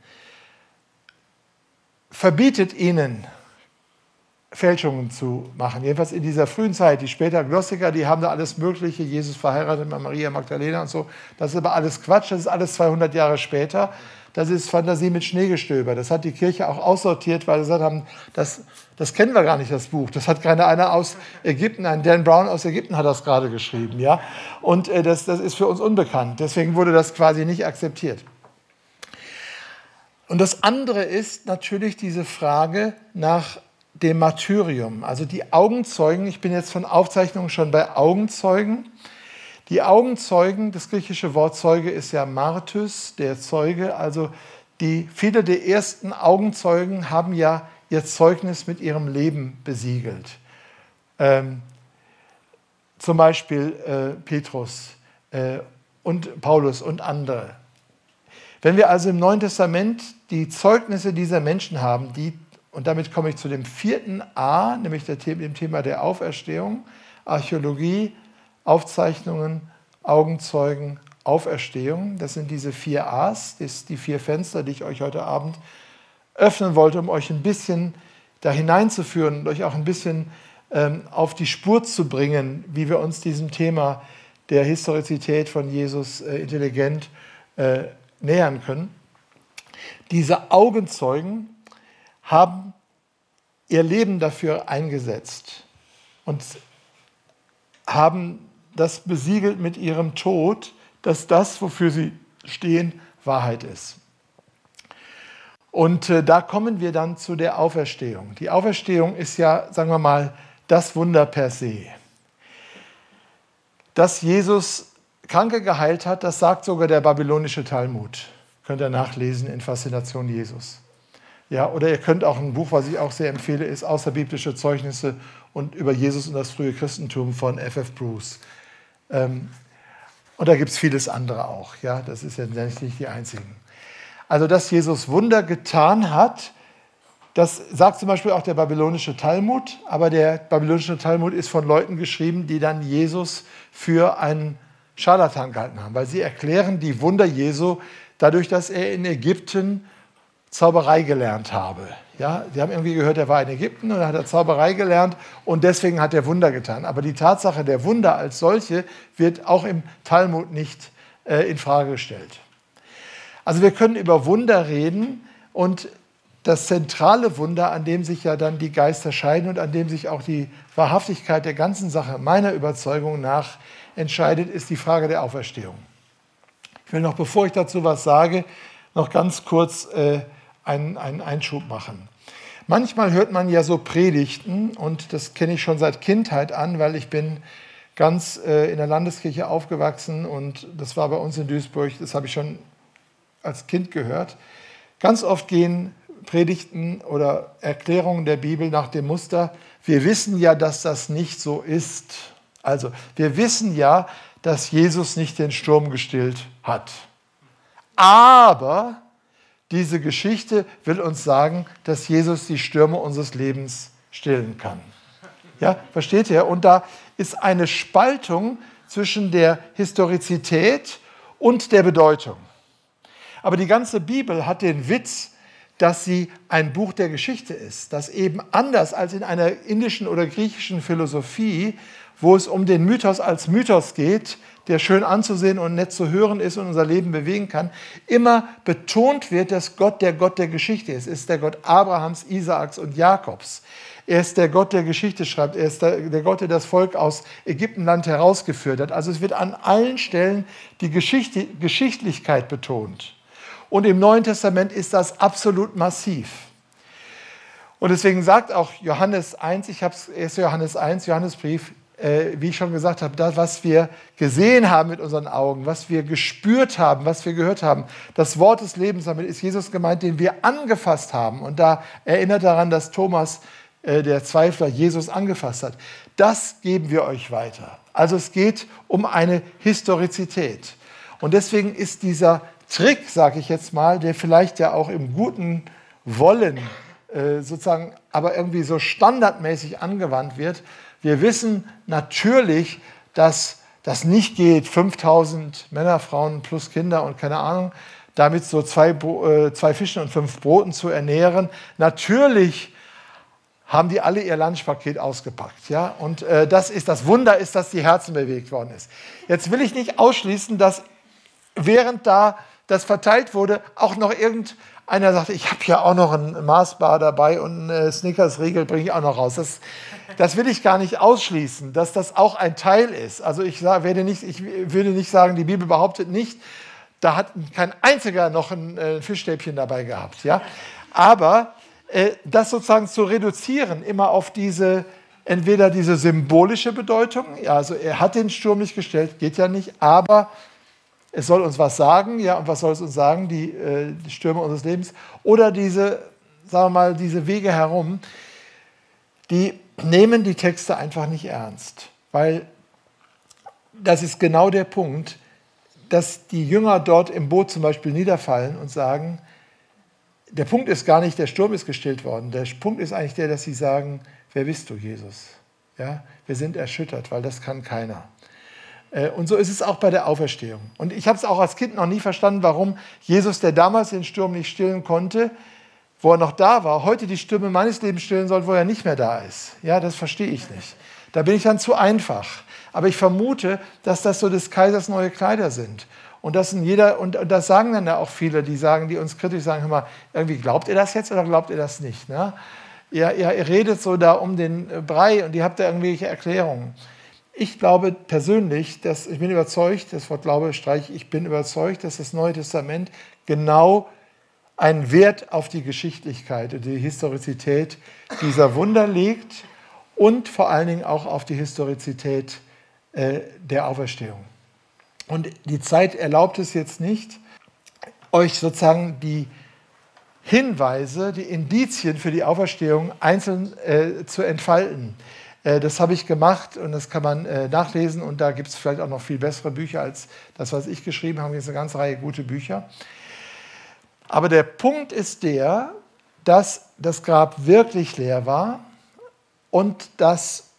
verbietet ihnen, Fälschungen zu machen. Jedenfalls in dieser frühen Zeit. Die später Gnostiker, die haben da alles Mögliche, Jesus verheiratet mit Maria Magdalena und so. Das ist aber alles Quatsch, das ist alles 200 Jahre später. Das ist Fantasie mit Schneegestöber. Das hat die Kirche auch aussortiert, weil sie gesagt haben, das, das kennen wir gar nicht, das Buch. Das hat keiner einer aus Ägypten, ein Dan Brown aus Ägypten hat das gerade geschrieben. Ja? Und äh, das, das ist für uns unbekannt. Deswegen wurde das quasi nicht akzeptiert. Und das andere ist natürlich diese Frage nach dem Martyrium, also die Augenzeugen. Ich bin jetzt von Aufzeichnungen schon bei Augenzeugen. Die Augenzeugen, das griechische Wort Zeuge ist ja Martys, der Zeuge. Also die, viele der ersten Augenzeugen haben ja ihr Zeugnis mit ihrem Leben besiegelt. Ähm, zum Beispiel äh, Petrus äh, und Paulus und andere. Wenn wir also im Neuen Testament die Zeugnisse dieser Menschen haben, die, und damit komme ich zu dem vierten A, nämlich dem Thema der Auferstehung, Archäologie, Aufzeichnungen, Augenzeugen, Auferstehung, das sind diese vier A's, die vier Fenster, die ich euch heute Abend öffnen wollte, um euch ein bisschen da hineinzuführen und euch auch ein bisschen ähm, auf die Spur zu bringen, wie wir uns diesem Thema der Historizität von Jesus äh, intelligent äh, nähern können. Diese Augenzeugen haben ihr Leben dafür eingesetzt und haben das besiegelt mit ihrem Tod, dass das, wofür sie stehen, Wahrheit ist. Und äh, da kommen wir dann zu der Auferstehung. Die Auferstehung ist ja, sagen wir mal, das Wunder per se. Dass Jesus Kranke geheilt hat, das sagt sogar der babylonische Talmud. Könnt ihr nachlesen in Faszination Jesus. Ja, oder ihr könnt auch ein Buch, was ich auch sehr empfehle, ist Außerbiblische Zeugnisse und über Jesus und das frühe Christentum von F.F. Bruce. Ähm, und da gibt es vieles andere auch. Ja, das ist ja nicht die einzigen. Also, dass Jesus Wunder getan hat, das sagt zum Beispiel auch der babylonische Talmud, aber der babylonische Talmud ist von Leuten geschrieben, die dann Jesus für einen Scharlatan gehalten haben, weil sie erklären die Wunder Jesu dadurch, dass er in Ägypten Zauberei gelernt habe. Ja, sie haben irgendwie gehört, er war in Ägypten und hat er Zauberei gelernt und deswegen hat er Wunder getan. Aber die Tatsache der Wunder als solche wird auch im Talmud nicht äh, in Frage gestellt. Also wir können über Wunder reden und das zentrale Wunder, an dem sich ja dann die Geister scheiden und an dem sich auch die Wahrhaftigkeit der ganzen Sache meiner Überzeugung nach entscheidet, ist die Frage der Auferstehung. Ich will noch, bevor ich dazu was sage, noch ganz kurz äh, einen, einen Einschub machen. Manchmal hört man ja so Predigten und das kenne ich schon seit Kindheit an, weil ich bin ganz äh, in der Landeskirche aufgewachsen und das war bei uns in Duisburg, das habe ich schon als Kind gehört. Ganz oft gehen Predigten oder Erklärungen der Bibel nach dem Muster, wir wissen ja, dass das nicht so ist. Also, wir wissen ja, dass Jesus nicht den Sturm gestillt hat. Aber diese Geschichte will uns sagen, dass Jesus die Stürme unseres Lebens stillen kann. Ja, versteht ihr? Und da ist eine Spaltung zwischen der Historizität und der Bedeutung. Aber die ganze Bibel hat den Witz, dass sie ein Buch der Geschichte ist, das eben anders als in einer indischen oder griechischen Philosophie, wo es um den Mythos als Mythos geht, der schön anzusehen und nett zu hören ist und unser Leben bewegen kann, immer betont wird, dass Gott der Gott der Geschichte ist. Er ist der Gott Abrahams, Isaaks und Jakobs. Er ist der Gott, der Geschichte schreibt. Er ist der, Gott, der das Volk aus Ägyptenland herausgeführt hat. Also es wird an allen Stellen die Geschichte, Geschichtlichkeit betont. Und im Neuen Testament ist das absolut massiv. Und deswegen sagt auch Johannes 1, ich habe es 1. Johannes 1, Johannesbrief, äh, wie ich schon gesagt habe, das, was wir gesehen haben mit unseren Augen, was wir gespürt haben, was wir gehört haben, das Wort des Lebens, damit ist Jesus gemeint, den wir angefasst haben. Und da erinnert daran, dass Thomas, äh, der Zweifler, Jesus angefasst hat. Das geben wir euch weiter. Also es geht um eine Historizität. Und deswegen ist dieser Trick, sage ich jetzt mal, der vielleicht ja auch im guten Wollen äh, sozusagen, aber irgendwie so standardmäßig angewandt wird. Wir wissen natürlich, dass das nicht geht, 5000 Männer, Frauen plus Kinder und keine Ahnung, damit so zwei, äh, zwei Fischen und fünf Broten zu ernähren. Natürlich haben die alle ihr Lunchpaket ausgepackt. Ja? Und äh, das ist das Wunder, ist, dass die Herzen bewegt worden ist. Jetzt will ich nicht ausschließen, dass während da das verteilt wurde, auch noch irgendeiner sagte, ich habe ja auch noch ein Maßbar dabei und eine Snickers-Riegel bringe ich auch noch raus. Das, das will ich gar nicht ausschließen, dass das auch ein Teil ist. Also ich, werde nicht, ich würde nicht sagen, die Bibel behauptet nicht, da hat kein einziger noch ein äh, Fischstäbchen dabei gehabt. Ja? Aber äh, das sozusagen zu reduzieren, immer auf diese, entweder diese symbolische Bedeutung, ja, also er hat den Sturm nicht gestellt, geht ja nicht, aber es soll uns was sagen, ja, und was soll es uns sagen? Die, äh, die Stürme unseres Lebens. Oder diese, sagen wir mal, diese Wege herum, die nehmen die Texte einfach nicht ernst. Weil das ist genau der Punkt, dass die Jünger dort im Boot zum Beispiel niederfallen und sagen, der Punkt ist gar nicht, der Sturm ist gestillt worden. Der Punkt ist eigentlich der, dass sie sagen, wer bist du, Jesus? Ja, wir sind erschüttert, weil das kann keiner. Äh, und so ist es auch bei der Auferstehung. Und ich habe es auch als Kind noch nie verstanden, warum Jesus, der damals den Sturm nicht stillen konnte, wo er noch da war, heute die Stürme meines Lebens stillen soll, wo er nicht mehr da ist. Ja, das verstehe ich nicht. Da bin ich dann zu einfach. Aber ich vermute, dass das so des Kaisers neue Kleider sind. Und das, jeder, und, das sagen dann ja auch viele, die sagen, die uns kritisch sagen, hör mal, irgendwie glaubt ihr das jetzt oder glaubt ihr das nicht? Ne? Ihr, ihr, ihr redet so da um den Brei und ihr habt da irgendwelche Erklärungen. Ich glaube persönlich, dass ich bin überzeugt, das Wort Glaube streiche ich, bin überzeugt, dass das Neue Testament genau einen Wert auf die Geschichtlichkeit und die Historizität dieser Wunder legt und vor allen Dingen auch auf die Historizität äh, der Auferstehung. Und die Zeit erlaubt es jetzt nicht, euch sozusagen die Hinweise, die Indizien für die Auferstehung einzeln äh, zu entfalten. Äh, das habe ich gemacht und das kann man äh, nachlesen und da gibt es vielleicht auch noch viel bessere Bücher als das, was ich geschrieben habe. Hier ist eine ganze Reihe gute Bücher. Aber der Punkt ist der, dass das Grab wirklich leer war und dass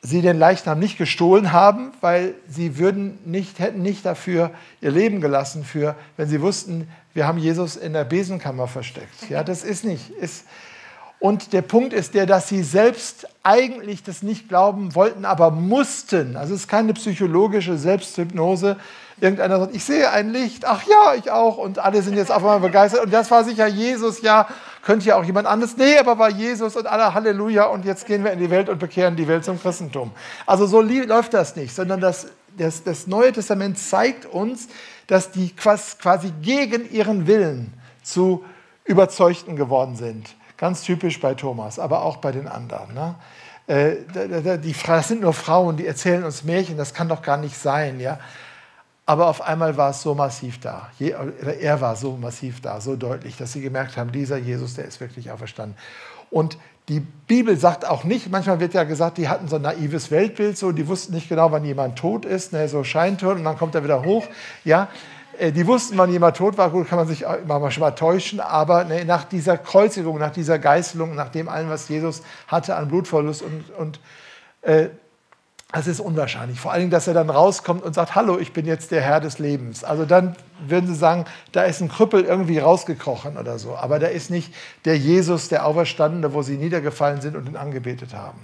sie den Leichnam nicht gestohlen haben, weil sie würden nicht, hätten nicht dafür ihr Leben gelassen, für, wenn sie wussten, wir haben Jesus in der Besenkammer versteckt. Ja, das ist nicht. Ist, und der Punkt ist der, dass sie selbst eigentlich das nicht glauben wollten, aber mussten. Also es ist keine psychologische Selbsthypnose. Irgendeiner sagt, ich sehe ein Licht, ach ja, ich auch. Und alle sind jetzt auf einmal begeistert. Und das war sicher Jesus, ja, könnte ja auch jemand anderes. Nee, aber war Jesus und alle Halleluja. Und jetzt gehen wir in die Welt und bekehren die Welt zum Christentum. Also so läuft das nicht, sondern das, das, das Neue Testament zeigt uns, dass die quasi gegen ihren Willen zu Überzeugten geworden sind. Ganz typisch bei Thomas, aber auch bei den anderen. Ne? Äh, das sind nur Frauen, die erzählen uns Märchen, das kann doch gar nicht sein. Ja? Aber auf einmal war es so massiv da. Er war so massiv da, so deutlich, dass sie gemerkt haben, dieser Jesus, der ist wirklich auferstanden. Und die Bibel sagt auch nicht, manchmal wird ja gesagt, die hatten so ein naives Weltbild, so, die wussten nicht genau, wann jemand tot ist, ne, so scheintot und dann kommt er wieder hoch. Ja, äh, die wussten, wann jemand tot war, gut, kann man sich manchmal schon mal täuschen, aber ne, nach dieser Kreuzigung, nach dieser Geißelung, nach dem allen, was Jesus hatte an Blutverlust und, und äh, das ist unwahrscheinlich. Vor allem, dass er dann rauskommt und sagt, hallo, ich bin jetzt der Herr des Lebens. Also dann würden sie sagen, da ist ein Krüppel irgendwie rausgekrochen oder so. Aber da ist nicht der Jesus, der Auferstandene, wo sie niedergefallen sind und ihn angebetet haben.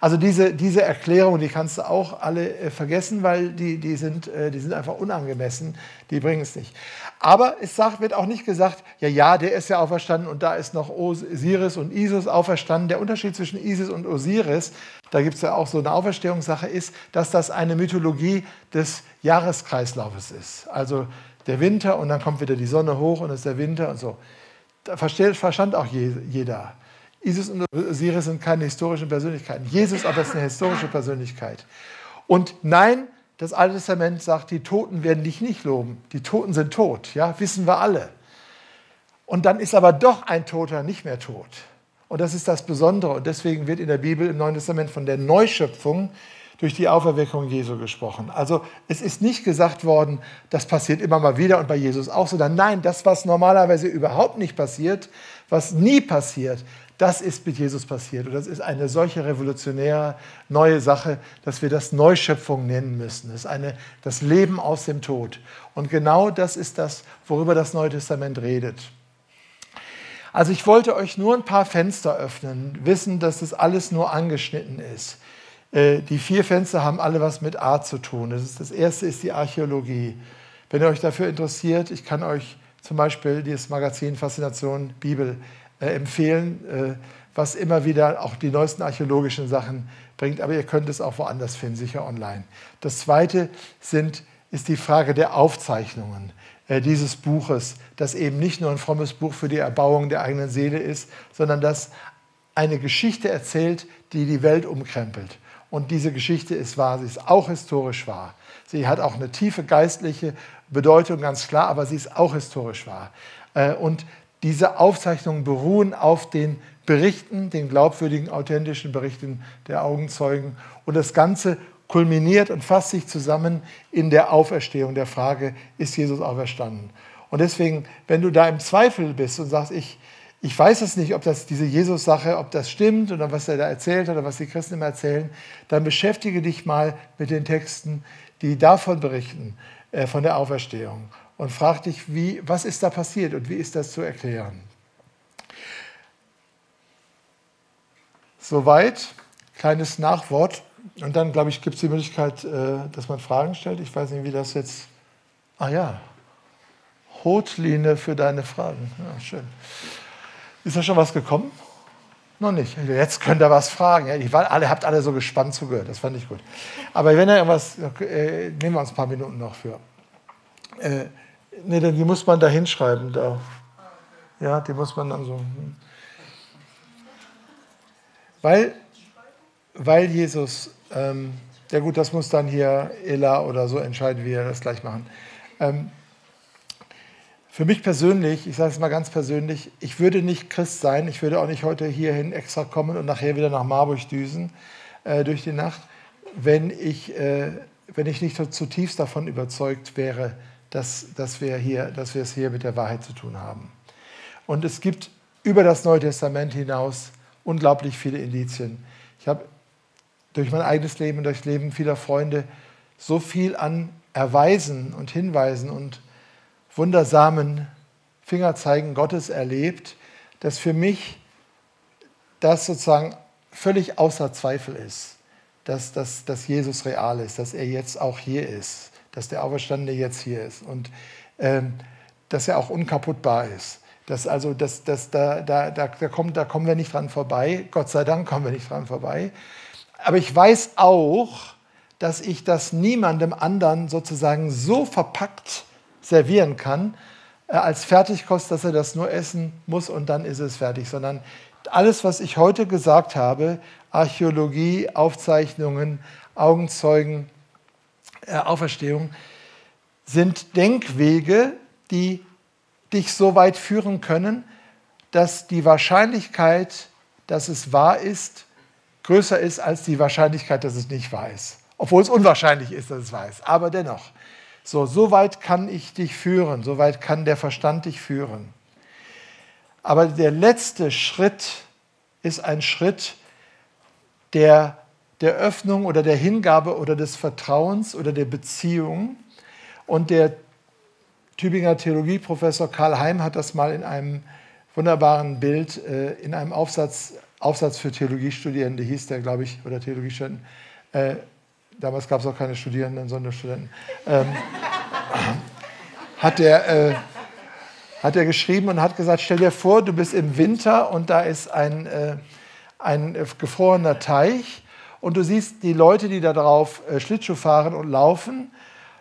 Also diese, diese Erklärung, die kannst du auch alle äh, vergessen, weil die, die, sind, äh, die sind einfach unangemessen, die bringen es nicht. Aber es sagt, wird auch nicht gesagt, ja, ja, der ist ja auferstanden und da ist noch Osiris und Isis auferstanden. Der Unterschied zwischen Isis und Osiris, da gibt es ja auch so eine Auferstehungssache, ist, dass das eine Mythologie des Jahreskreislaufes ist. Also der Winter und dann kommt wieder die Sonne hoch und es ist der Winter und so. Da verstand auch jeder. Isis und Osiris sind keine historischen Persönlichkeiten. Jesus aber ist eine historische Persönlichkeit. Und nein, das Alte Testament sagt, die Toten werden dich nicht loben. Die Toten sind tot, ja, wissen wir alle. Und dann ist aber doch ein Toter nicht mehr tot. Und das ist das Besondere. Und deswegen wird in der Bibel im Neuen Testament von der Neuschöpfung durch die Auferweckung Jesu gesprochen. Also es ist nicht gesagt worden, das passiert immer mal wieder und bei Jesus auch, sondern nein, das, was normalerweise überhaupt nicht passiert, was nie passiert, das ist mit Jesus passiert. Und das ist eine solche revolutionäre neue Sache, dass wir das Neuschöpfung nennen müssen. Das ist eine, das Leben aus dem Tod. Und genau das ist das, worüber das Neue Testament redet. Also ich wollte euch nur ein paar Fenster öffnen, wissen, dass das alles nur angeschnitten ist. Äh, die vier Fenster haben alle was mit Art zu tun. Das, ist, das erste ist die Archäologie. Wenn ihr euch dafür interessiert, ich kann euch zum Beispiel dieses Magazin Faszination Bibel äh, empfehlen, äh, was immer wieder auch die neuesten archäologischen Sachen bringt, aber ihr könnt es auch woanders finden, sicher online. Das zweite sind, ist die Frage der Aufzeichnungen dieses Buches, das eben nicht nur ein frommes Buch für die Erbauung der eigenen Seele ist, sondern das eine Geschichte erzählt, die die Welt umkrempelt. Und diese Geschichte ist wahr, sie ist auch historisch wahr. Sie hat auch eine tiefe geistliche Bedeutung, ganz klar, aber sie ist auch historisch wahr. Und diese Aufzeichnungen beruhen auf den Berichten, den glaubwürdigen, authentischen Berichten der Augenzeugen. Und das Ganze kulminiert und fasst sich zusammen in der Auferstehung, der Frage, ist Jesus auferstanden? Und deswegen, wenn du da im Zweifel bist und sagst, ich, ich weiß es nicht, ob das diese Jesus-Sache, ob das stimmt oder was er da erzählt oder was die Christen immer erzählen, dann beschäftige dich mal mit den Texten, die davon berichten, äh, von der Auferstehung und frag dich, wie, was ist da passiert und wie ist das zu erklären. Soweit, kleines Nachwort. Und dann, glaube ich, gibt es die Möglichkeit, äh, dass man Fragen stellt. Ich weiß nicht, wie das jetzt. Ah ja, Hotline für deine Fragen. Ja, schön. Ist da schon was gekommen? Noch nicht. Jetzt könnt ihr was fragen. Ihr alle, habt alle so gespannt zugehört. Das fand ich gut. Aber wenn ihr irgendwas, äh, nehmen wir uns ein paar Minuten noch für. Äh, Nee, die muss man da hinschreiben. Da. Ja, die muss man dann so. Hm. Weil, weil Jesus ähm, ja gut, das muss dann hier Ella oder so entscheiden, wie wir das gleich machen. Ähm, für mich persönlich, ich sage es mal ganz persönlich, ich würde nicht Christ sein, ich würde auch nicht heute hierhin extra kommen und nachher wieder nach Marburg düsen äh, durch die Nacht, wenn ich, äh, wenn ich nicht zutiefst davon überzeugt wäre, dass, dass, wir hier, dass wir es hier mit der Wahrheit zu tun haben. Und es gibt über das Neue Testament hinaus unglaublich viele Indizien. Ich habe durch mein eigenes Leben durch das Leben vieler Freunde so viel an Erweisen und Hinweisen und wundersamen Fingerzeigen Gottes erlebt, dass für mich das sozusagen völlig außer Zweifel ist, dass, dass, dass Jesus real ist, dass er jetzt auch hier ist, dass der Auferstandene jetzt hier ist und ähm, dass er auch unkaputtbar ist. Dass also, dass, dass da, da, da, da, kommen, da kommen wir nicht dran vorbei. Gott sei Dank kommen wir nicht dran vorbei. Aber ich weiß auch, dass ich das niemandem anderen sozusagen so verpackt servieren kann, äh, als Fertigkost, dass er das nur essen muss und dann ist es fertig, sondern alles, was ich heute gesagt habe, Archäologie, Aufzeichnungen, Augenzeugen, äh, Auferstehung, sind Denkwege, die dich so weit führen können, dass die Wahrscheinlichkeit, dass es wahr ist, größer ist als die Wahrscheinlichkeit, dass es nicht ist. Obwohl es unwahrscheinlich ist, dass es ist. Aber dennoch. So, so weit kann ich dich führen, so weit kann der Verstand dich führen. Aber der letzte Schritt ist ein Schritt der, der Öffnung oder der Hingabe oder des Vertrauens oder der Beziehung. Und der Tübinger Theologieprofessor Karl Heim hat das mal in einem wunderbaren Bild, äh, in einem Aufsatz, Aufsatz für Theologiestudierende hieß der, glaube ich, oder Theologiestudenten, äh, damals gab es auch keine Studierenden, sondern Studenten, ähm, hat, der, äh, hat er geschrieben und hat gesagt, stell dir vor, du bist im Winter und da ist ein, äh, ein gefrorener Teich und du siehst die Leute, die da drauf äh, Schlittschuh fahren und laufen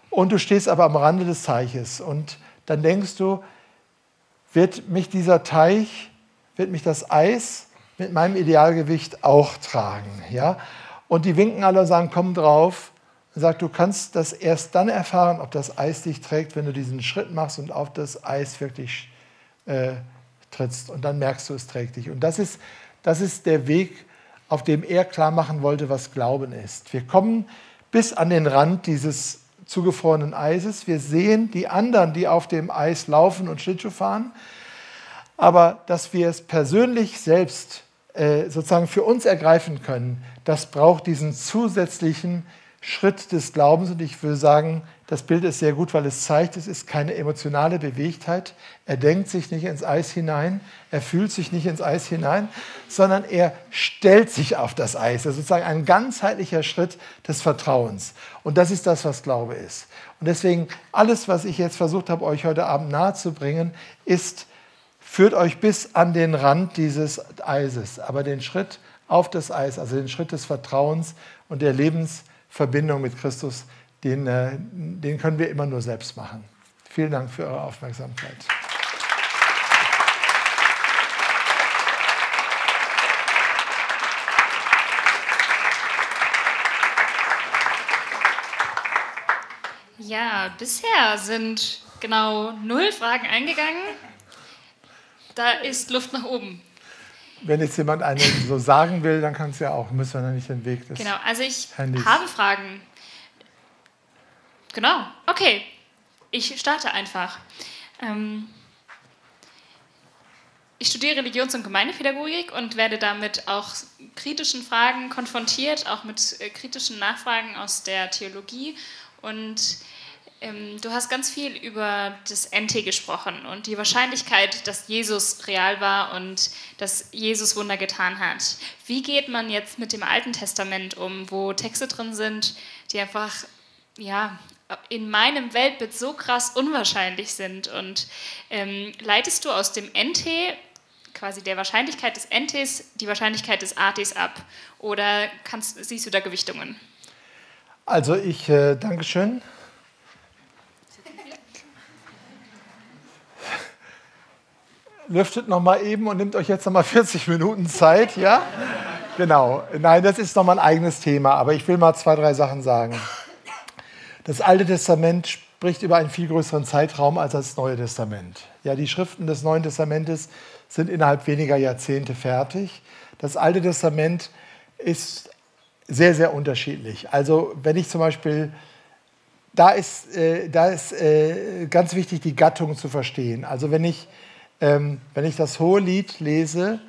und du stehst aber am Rande des Teiches und dann denkst du, wird mich dieser Teich, wird mich das Eis mit meinem Idealgewicht auch tragen? Ja? Und die winken alle und sagen, komm drauf. Und sagt, du kannst das erst dann erfahren, ob das Eis dich trägt, wenn du diesen Schritt machst und auf das Eis wirklich äh, trittst. Und dann merkst du, es trägt dich. Und das ist, das ist der Weg, auf dem er klar machen wollte, was Glauben ist. Wir kommen bis an den Rand dieses zugefrorenen Eises. Wir sehen die anderen, die auf dem Eis laufen und Schlittschuh fahren. Aber dass wir es persönlich selbst äh, sozusagen für uns ergreifen können, das braucht diesen zusätzlichen Schritt des Glaubens. Und ich würde sagen, das Bild ist sehr gut, weil es zeigt, es ist keine emotionale Bewegtheit. Er denkt sich nicht ins Eis hinein, er fühlt sich nicht ins Eis hinein, sondern er stellt sich auf das Eis. Das ist sozusagen ein ganzheitlicher Schritt des Vertrauens. Und das ist das, was Glaube ist. Und deswegen, alles, was ich jetzt versucht habe, euch heute Abend nahezubringen, ist, führt euch bis an den Rand dieses Eises. Aber den Schritt auf das Eis, also den Schritt des Vertrauens und der Lebensverbindung mit Christus, den, äh, den können wir immer nur selbst machen. Vielen Dank für eure Aufmerksamkeit. Ja, bisher sind genau null Fragen eingegangen. Da ist Luft nach oben. Wenn jetzt jemand eine so sagen will, dann kann es ja auch, müssen wir dann nicht den Weg des Genau, also ich Handys. habe Fragen. Genau, okay. Ich starte einfach. Ähm, ich studiere Religions- und Gemeindepädagogik und werde damit auch kritischen Fragen konfrontiert, auch mit äh, kritischen Nachfragen aus der Theologie. Und du hast ganz viel über das NT gesprochen und die Wahrscheinlichkeit, dass Jesus real war und dass Jesus Wunder getan hat. Wie geht man jetzt mit dem Alten Testament um, wo Texte drin sind, die einfach ja, in meinem Weltbild so krass unwahrscheinlich sind? Und ähm, leitest du aus dem NT quasi der Wahrscheinlichkeit des NTs die Wahrscheinlichkeit des ATs ab? Oder kannst, siehst du da Gewichtungen? Also ich, äh, Dankeschön. Lüftet noch mal eben und nimmt euch jetzt noch mal 40 Minuten Zeit, ja? Genau. Nein, das ist nochmal ein eigenes Thema, aber ich will mal zwei, drei Sachen sagen. Das Alte Testament spricht über einen viel größeren Zeitraum als das Neue Testament. Ja, die Schriften des Neuen Testamentes sind innerhalb weniger Jahrzehnte fertig. Das Alte Testament ist sehr, sehr unterschiedlich. Also wenn ich zum Beispiel, da ist, äh, da ist äh, ganz wichtig, die Gattung zu verstehen. Also wenn ich, ähm, wenn ich das Hohe Lied lese,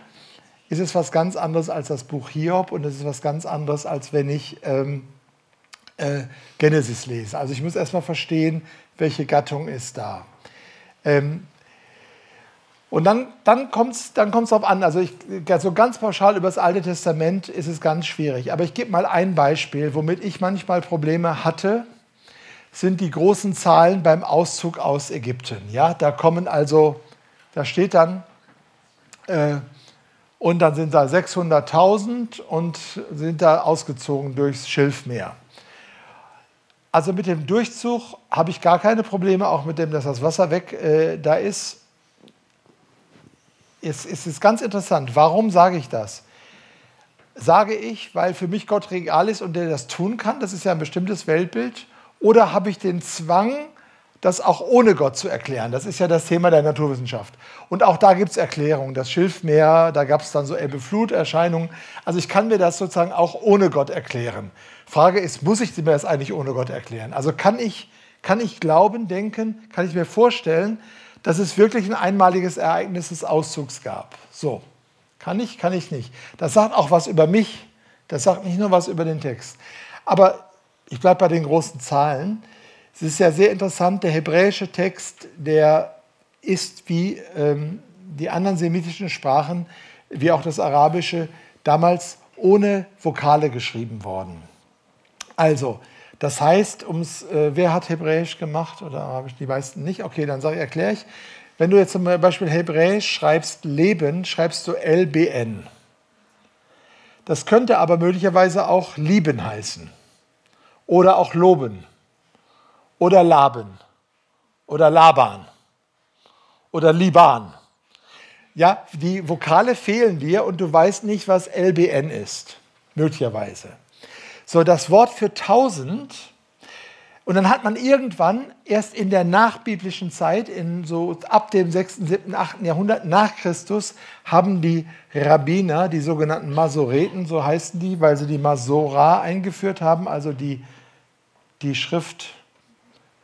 ist es was ganz anderes als das Buch Hiob und es ist was ganz anderes, als wenn ich ähm, äh, Genesis lese. Also ich muss erstmal verstehen, welche Gattung ist da. Ähm, und dann, dann kommt es dann kommt's darauf an. Also ich, so ganz pauschal über das Alte Testament ist es ganz schwierig. Aber ich gebe mal ein Beispiel, womit ich manchmal Probleme hatte, sind die großen Zahlen beim Auszug aus Ägypten. Ja, da kommen also, da steht dann, äh, und dann sind da 600.000 und sind da ausgezogen durchs Schilfmeer. Also mit dem Durchzug habe ich gar keine Probleme, auch mit dem, dass das Wasser weg äh, da ist. Es, es ist ganz interessant. Warum sage ich das? Sage ich, weil für mich Gott real ist und der das tun kann, das ist ja ein bestimmtes Weltbild, oder habe ich den Zwang, das auch ohne Gott zu erklären. Das ist ja das Thema der Naturwissenschaft. Und auch da gibt es Erklärungen. Das Schilfmeer, da gab es dann so Ebbe-Flut-Erscheinungen. Also ich kann mir das sozusagen auch ohne Gott erklären. Frage ist, muss ich mir das eigentlich ohne Gott erklären? Also kann ich, kann ich glauben, denken, kann ich mir vorstellen, dass es wirklich ein einmaliges Ereignis des Auszugs gab? So, kann ich, kann ich nicht. Das sagt auch was über mich. Das sagt nicht nur was über den Text. Aber ich bleibe bei den großen Zahlen. Es ist ja sehr interessant, der hebräische Text, der ist wie ähm, die anderen semitischen Sprachen, wie auch das arabische, damals ohne Vokale geschrieben worden. Also, das heißt, ums, äh, wer hat Hebräisch gemacht oder Arabisch? Die meisten nicht. Okay, dann sage ich, erkläre ich. Wenn du jetzt zum Beispiel Hebräisch schreibst Leben, schreibst du LBN. Das könnte aber möglicherweise auch lieben heißen oder auch loben oder Laben oder Laban oder Liban. Ja, die Vokale fehlen dir und du weißt nicht, was LBN ist, möglicherweise. So, das Wort für tausend, und dann hat man irgendwann erst in der nachbiblischen Zeit, in so ab dem 6., 7., 8. Jahrhundert nach Christus, haben die Rabbiner, die sogenannten Masoreten, so heißen die, weil sie die Masora eingeführt haben, also die, die Schrift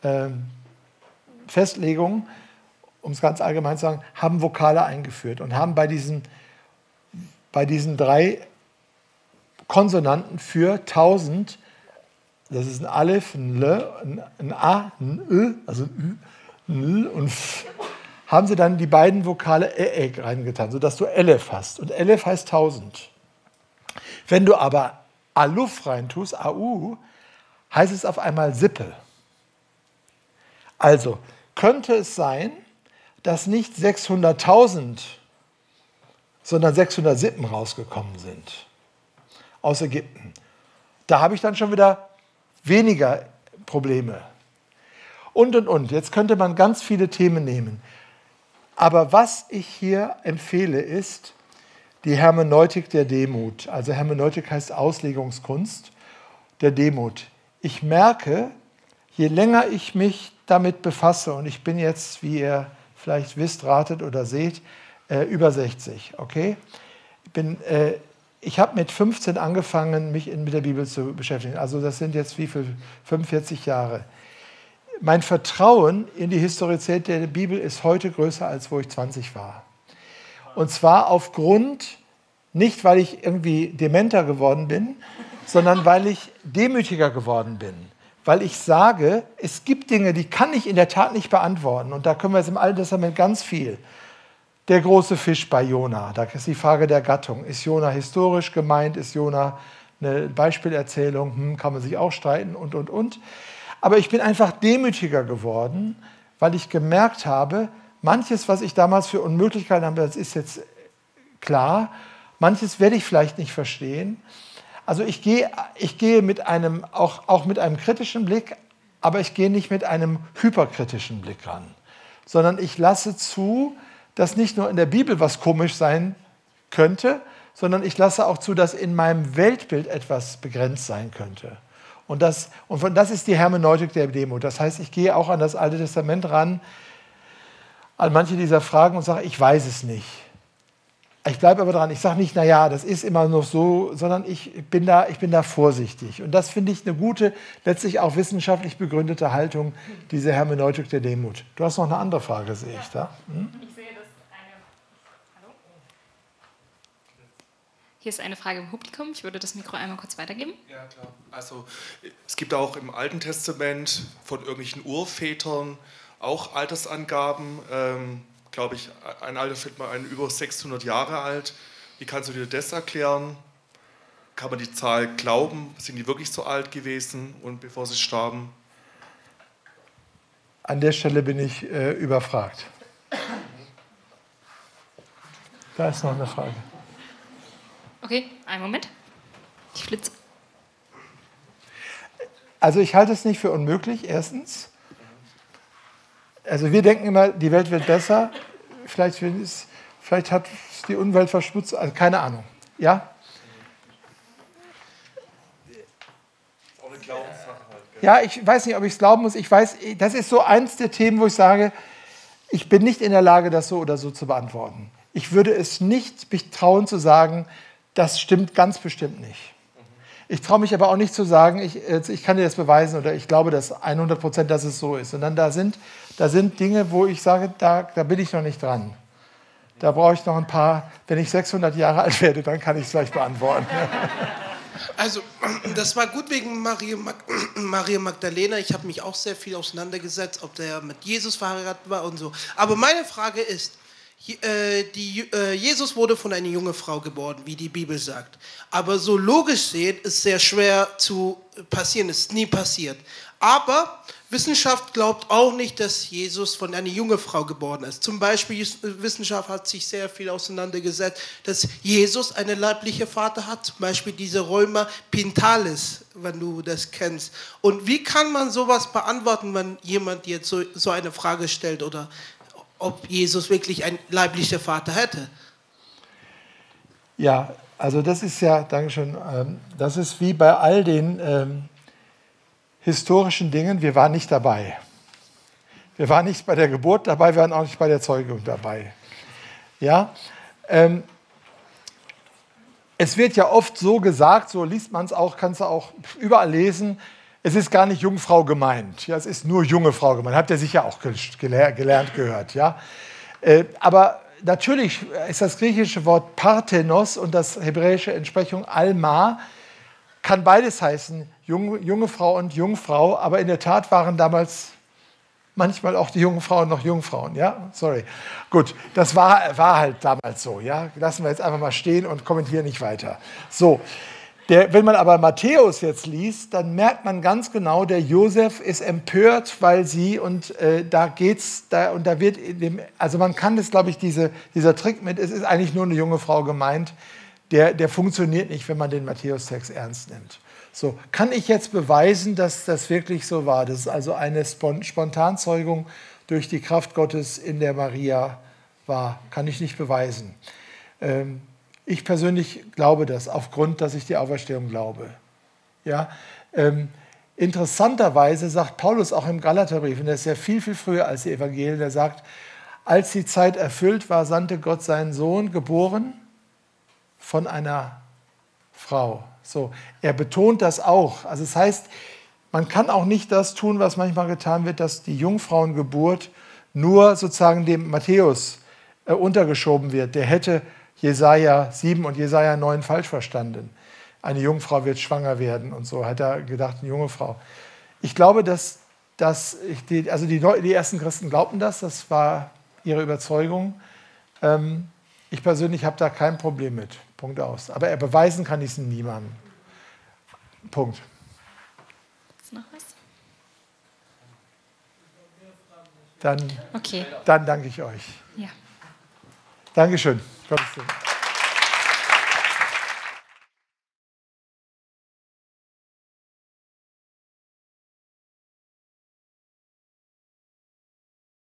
ähm, Festlegungen, um es ganz allgemein zu sagen, haben Vokale eingeführt und haben bei diesen, bei diesen drei Konsonanten für 1000, das ist ein Aleph, ein L, ein A, ein Ö, also ein Ü, ein L und F, haben sie dann die beiden Vokale Ä reingetan, sodass du Elef hast. Und Elef heißt 1000. Wenn du aber Aluf reintust, AU, heißt es auf einmal Sippe. Also könnte es sein, dass nicht 600.000, sondern 607 rausgekommen sind aus Ägypten. Da habe ich dann schon wieder weniger Probleme. Und, und, und. Jetzt könnte man ganz viele Themen nehmen. Aber was ich hier empfehle, ist die Hermeneutik der Demut. Also Hermeneutik heißt Auslegungskunst der Demut. Ich merke, je länger ich mich damit befasse, und ich bin jetzt, wie ihr vielleicht wisst, ratet oder seht, äh, über 60, okay? Ich, äh, ich habe mit 15 angefangen, mich in, mit der Bibel zu beschäftigen. Also das sind jetzt wie viel? 45 Jahre. Mein Vertrauen in die Historizität der Bibel ist heute größer, als wo ich 20 war. Und zwar aufgrund, nicht weil ich irgendwie dementer geworden bin, sondern weil ich demütiger geworden bin weil ich sage, es gibt Dinge, die kann ich in der Tat nicht beantworten. Und da können wir jetzt im Alten Testament ganz viel. Der große Fisch bei Jona, da ist die Frage der Gattung. Ist Jona historisch gemeint? Ist Jona eine Beispielerzählung? Hm, kann man sich auch streiten und, und, und. Aber ich bin einfach demütiger geworden, weil ich gemerkt habe, manches, was ich damals für unmöglich gehalten habe, das ist jetzt klar. Manches werde ich vielleicht nicht verstehen. Also ich gehe, ich gehe mit einem, auch, auch mit einem kritischen Blick, aber ich gehe nicht mit einem hyperkritischen Blick ran, sondern ich lasse zu, dass nicht nur in der Bibel was komisch sein könnte, sondern ich lasse auch zu, dass in meinem Weltbild etwas begrenzt sein könnte. Und das, und das ist die Hermeneutik der Demo. Das heißt, ich gehe auch an das Alte Testament ran, an manche dieser Fragen und sage, ich weiß es nicht. Ich bleibe aber dran. Ich sage nicht, naja, das ist immer noch so, sondern ich bin da, ich bin da vorsichtig. Und das finde ich eine gute, letztlich auch wissenschaftlich begründete Haltung, diese Hermeneutik der Demut. Du hast noch eine andere Frage, sehe ich da. Hm? Ich sehe das eine. Hallo? Hier ist eine Frage im Publikum. Ich würde das Mikro einmal kurz weitergeben. Ja, klar. Also, es gibt auch im Alten Testament von irgendwelchen Urvätern auch Altersangaben. Ähm, glaube ich, ein Alter findet man einen über 600 Jahre alt. Wie kannst du dir das erklären? Kann man die Zahl glauben? Sind die wirklich so alt gewesen und bevor sie starben? An der Stelle bin ich äh, überfragt. Da ist noch eine Frage. Okay, einen Moment. Ich flitze. Also ich halte es nicht für unmöglich, erstens. Also wir denken immer, die Welt wird besser. Vielleicht, vielleicht hat die Umwelt verschmutzt, also keine Ahnung. Ja? Ja, ich weiß nicht, ob ich es glauben muss. Ich weiß, das ist so eins der Themen, wo ich sage, ich bin nicht in der Lage, das so oder so zu beantworten. Ich würde es nicht mich trauen zu sagen, das stimmt ganz bestimmt nicht. Ich traue mich aber auch nicht zu sagen, ich, ich kann dir das beweisen oder ich glaube dass 100 Prozent, dass es so ist. Sondern da sind, da sind Dinge, wo ich sage, da, da bin ich noch nicht dran. Da brauche ich noch ein paar, wenn ich 600 Jahre alt werde, dann kann ich es vielleicht beantworten. Also, das war gut wegen Maria, Mag Maria Magdalena. Ich habe mich auch sehr viel auseinandergesetzt, ob der mit Jesus verheiratet war und so. Aber meine Frage ist, die, äh, Jesus wurde von einer jungen Frau geboren, wie die Bibel sagt. Aber so logisch sehen, ist sehr schwer zu passieren, ist nie passiert. Aber Wissenschaft glaubt auch nicht, dass Jesus von einer jungen Frau geboren ist. Zum Beispiel, Wissenschaft hat sich sehr viel auseinandergesetzt, dass Jesus einen leiblichen Vater hat. Zum Beispiel diese Römer Pintalis, wenn du das kennst. Und wie kann man sowas beantworten, wenn jemand jetzt so, so eine Frage stellt oder ob Jesus wirklich ein leiblicher Vater hätte. Ja, also das ist ja, Dankeschön, ähm, das ist wie bei all den ähm, historischen Dingen, wir waren nicht dabei. Wir waren nicht bei der Geburt dabei, wir waren auch nicht bei der Zeugung dabei. Ja, ähm, es wird ja oft so gesagt, so liest man es auch, kannst du auch überall lesen, es ist gar nicht Jungfrau gemeint. Ja, es ist nur junge Frau gemeint. Habt ihr sicher auch gelernt gehört. Ja? Äh, aber natürlich ist das griechische Wort Parthenos und das hebräische Entsprechung Alma kann beides heißen, junge, junge Frau und Jungfrau, aber in der Tat waren damals manchmal auch die jungen Frauen noch Jungfrauen, ja? Sorry. Gut, das war, war halt damals so, ja? Lassen wir jetzt einfach mal stehen und kommentieren nicht weiter. So, der, wenn man aber Matthäus jetzt liest, dann merkt man ganz genau, der Josef ist empört, weil sie und äh, da geht's da und da wird dem, also man kann das, glaube ich, diese, dieser Trick mit, es ist eigentlich nur eine junge Frau gemeint, der, der funktioniert nicht, wenn man den Matthäus-Text ernst nimmt. So, kann ich jetzt beweisen, dass das wirklich so war? Das ist also eine Spontanzeugung durch die Kraft Gottes in der Maria war. Kann ich nicht beweisen. Ähm, ich persönlich glaube das, aufgrund, dass ich die Auferstehung glaube. Ja, ähm, interessanterweise sagt Paulus auch im Galaterbrief, und das ist ja viel, viel früher als die Evangelien, der sagt, als die Zeit erfüllt war, sandte Gott seinen Sohn, geboren von einer Frau. So, er betont das auch. Also es das heißt, man kann auch nicht das tun, was manchmal getan wird, dass die Jungfrauengeburt nur sozusagen dem Matthäus äh, untergeschoben wird. Der hätte Jesaja 7 und Jesaja 9 falsch verstanden. Eine Jungfrau wird schwanger werden und so hat er gedacht, eine junge Frau. Ich glaube, dass, dass die, also die, die ersten Christen glaubten das, das war ihre Überzeugung. Ähm, ich persönlich habe da kein Problem mit. Punkt aus. Aber er beweisen kann ich es niemandem. Punkt. Ist noch was? Dann, okay. dann danke ich euch. Ja. Dankeschön. God bless you.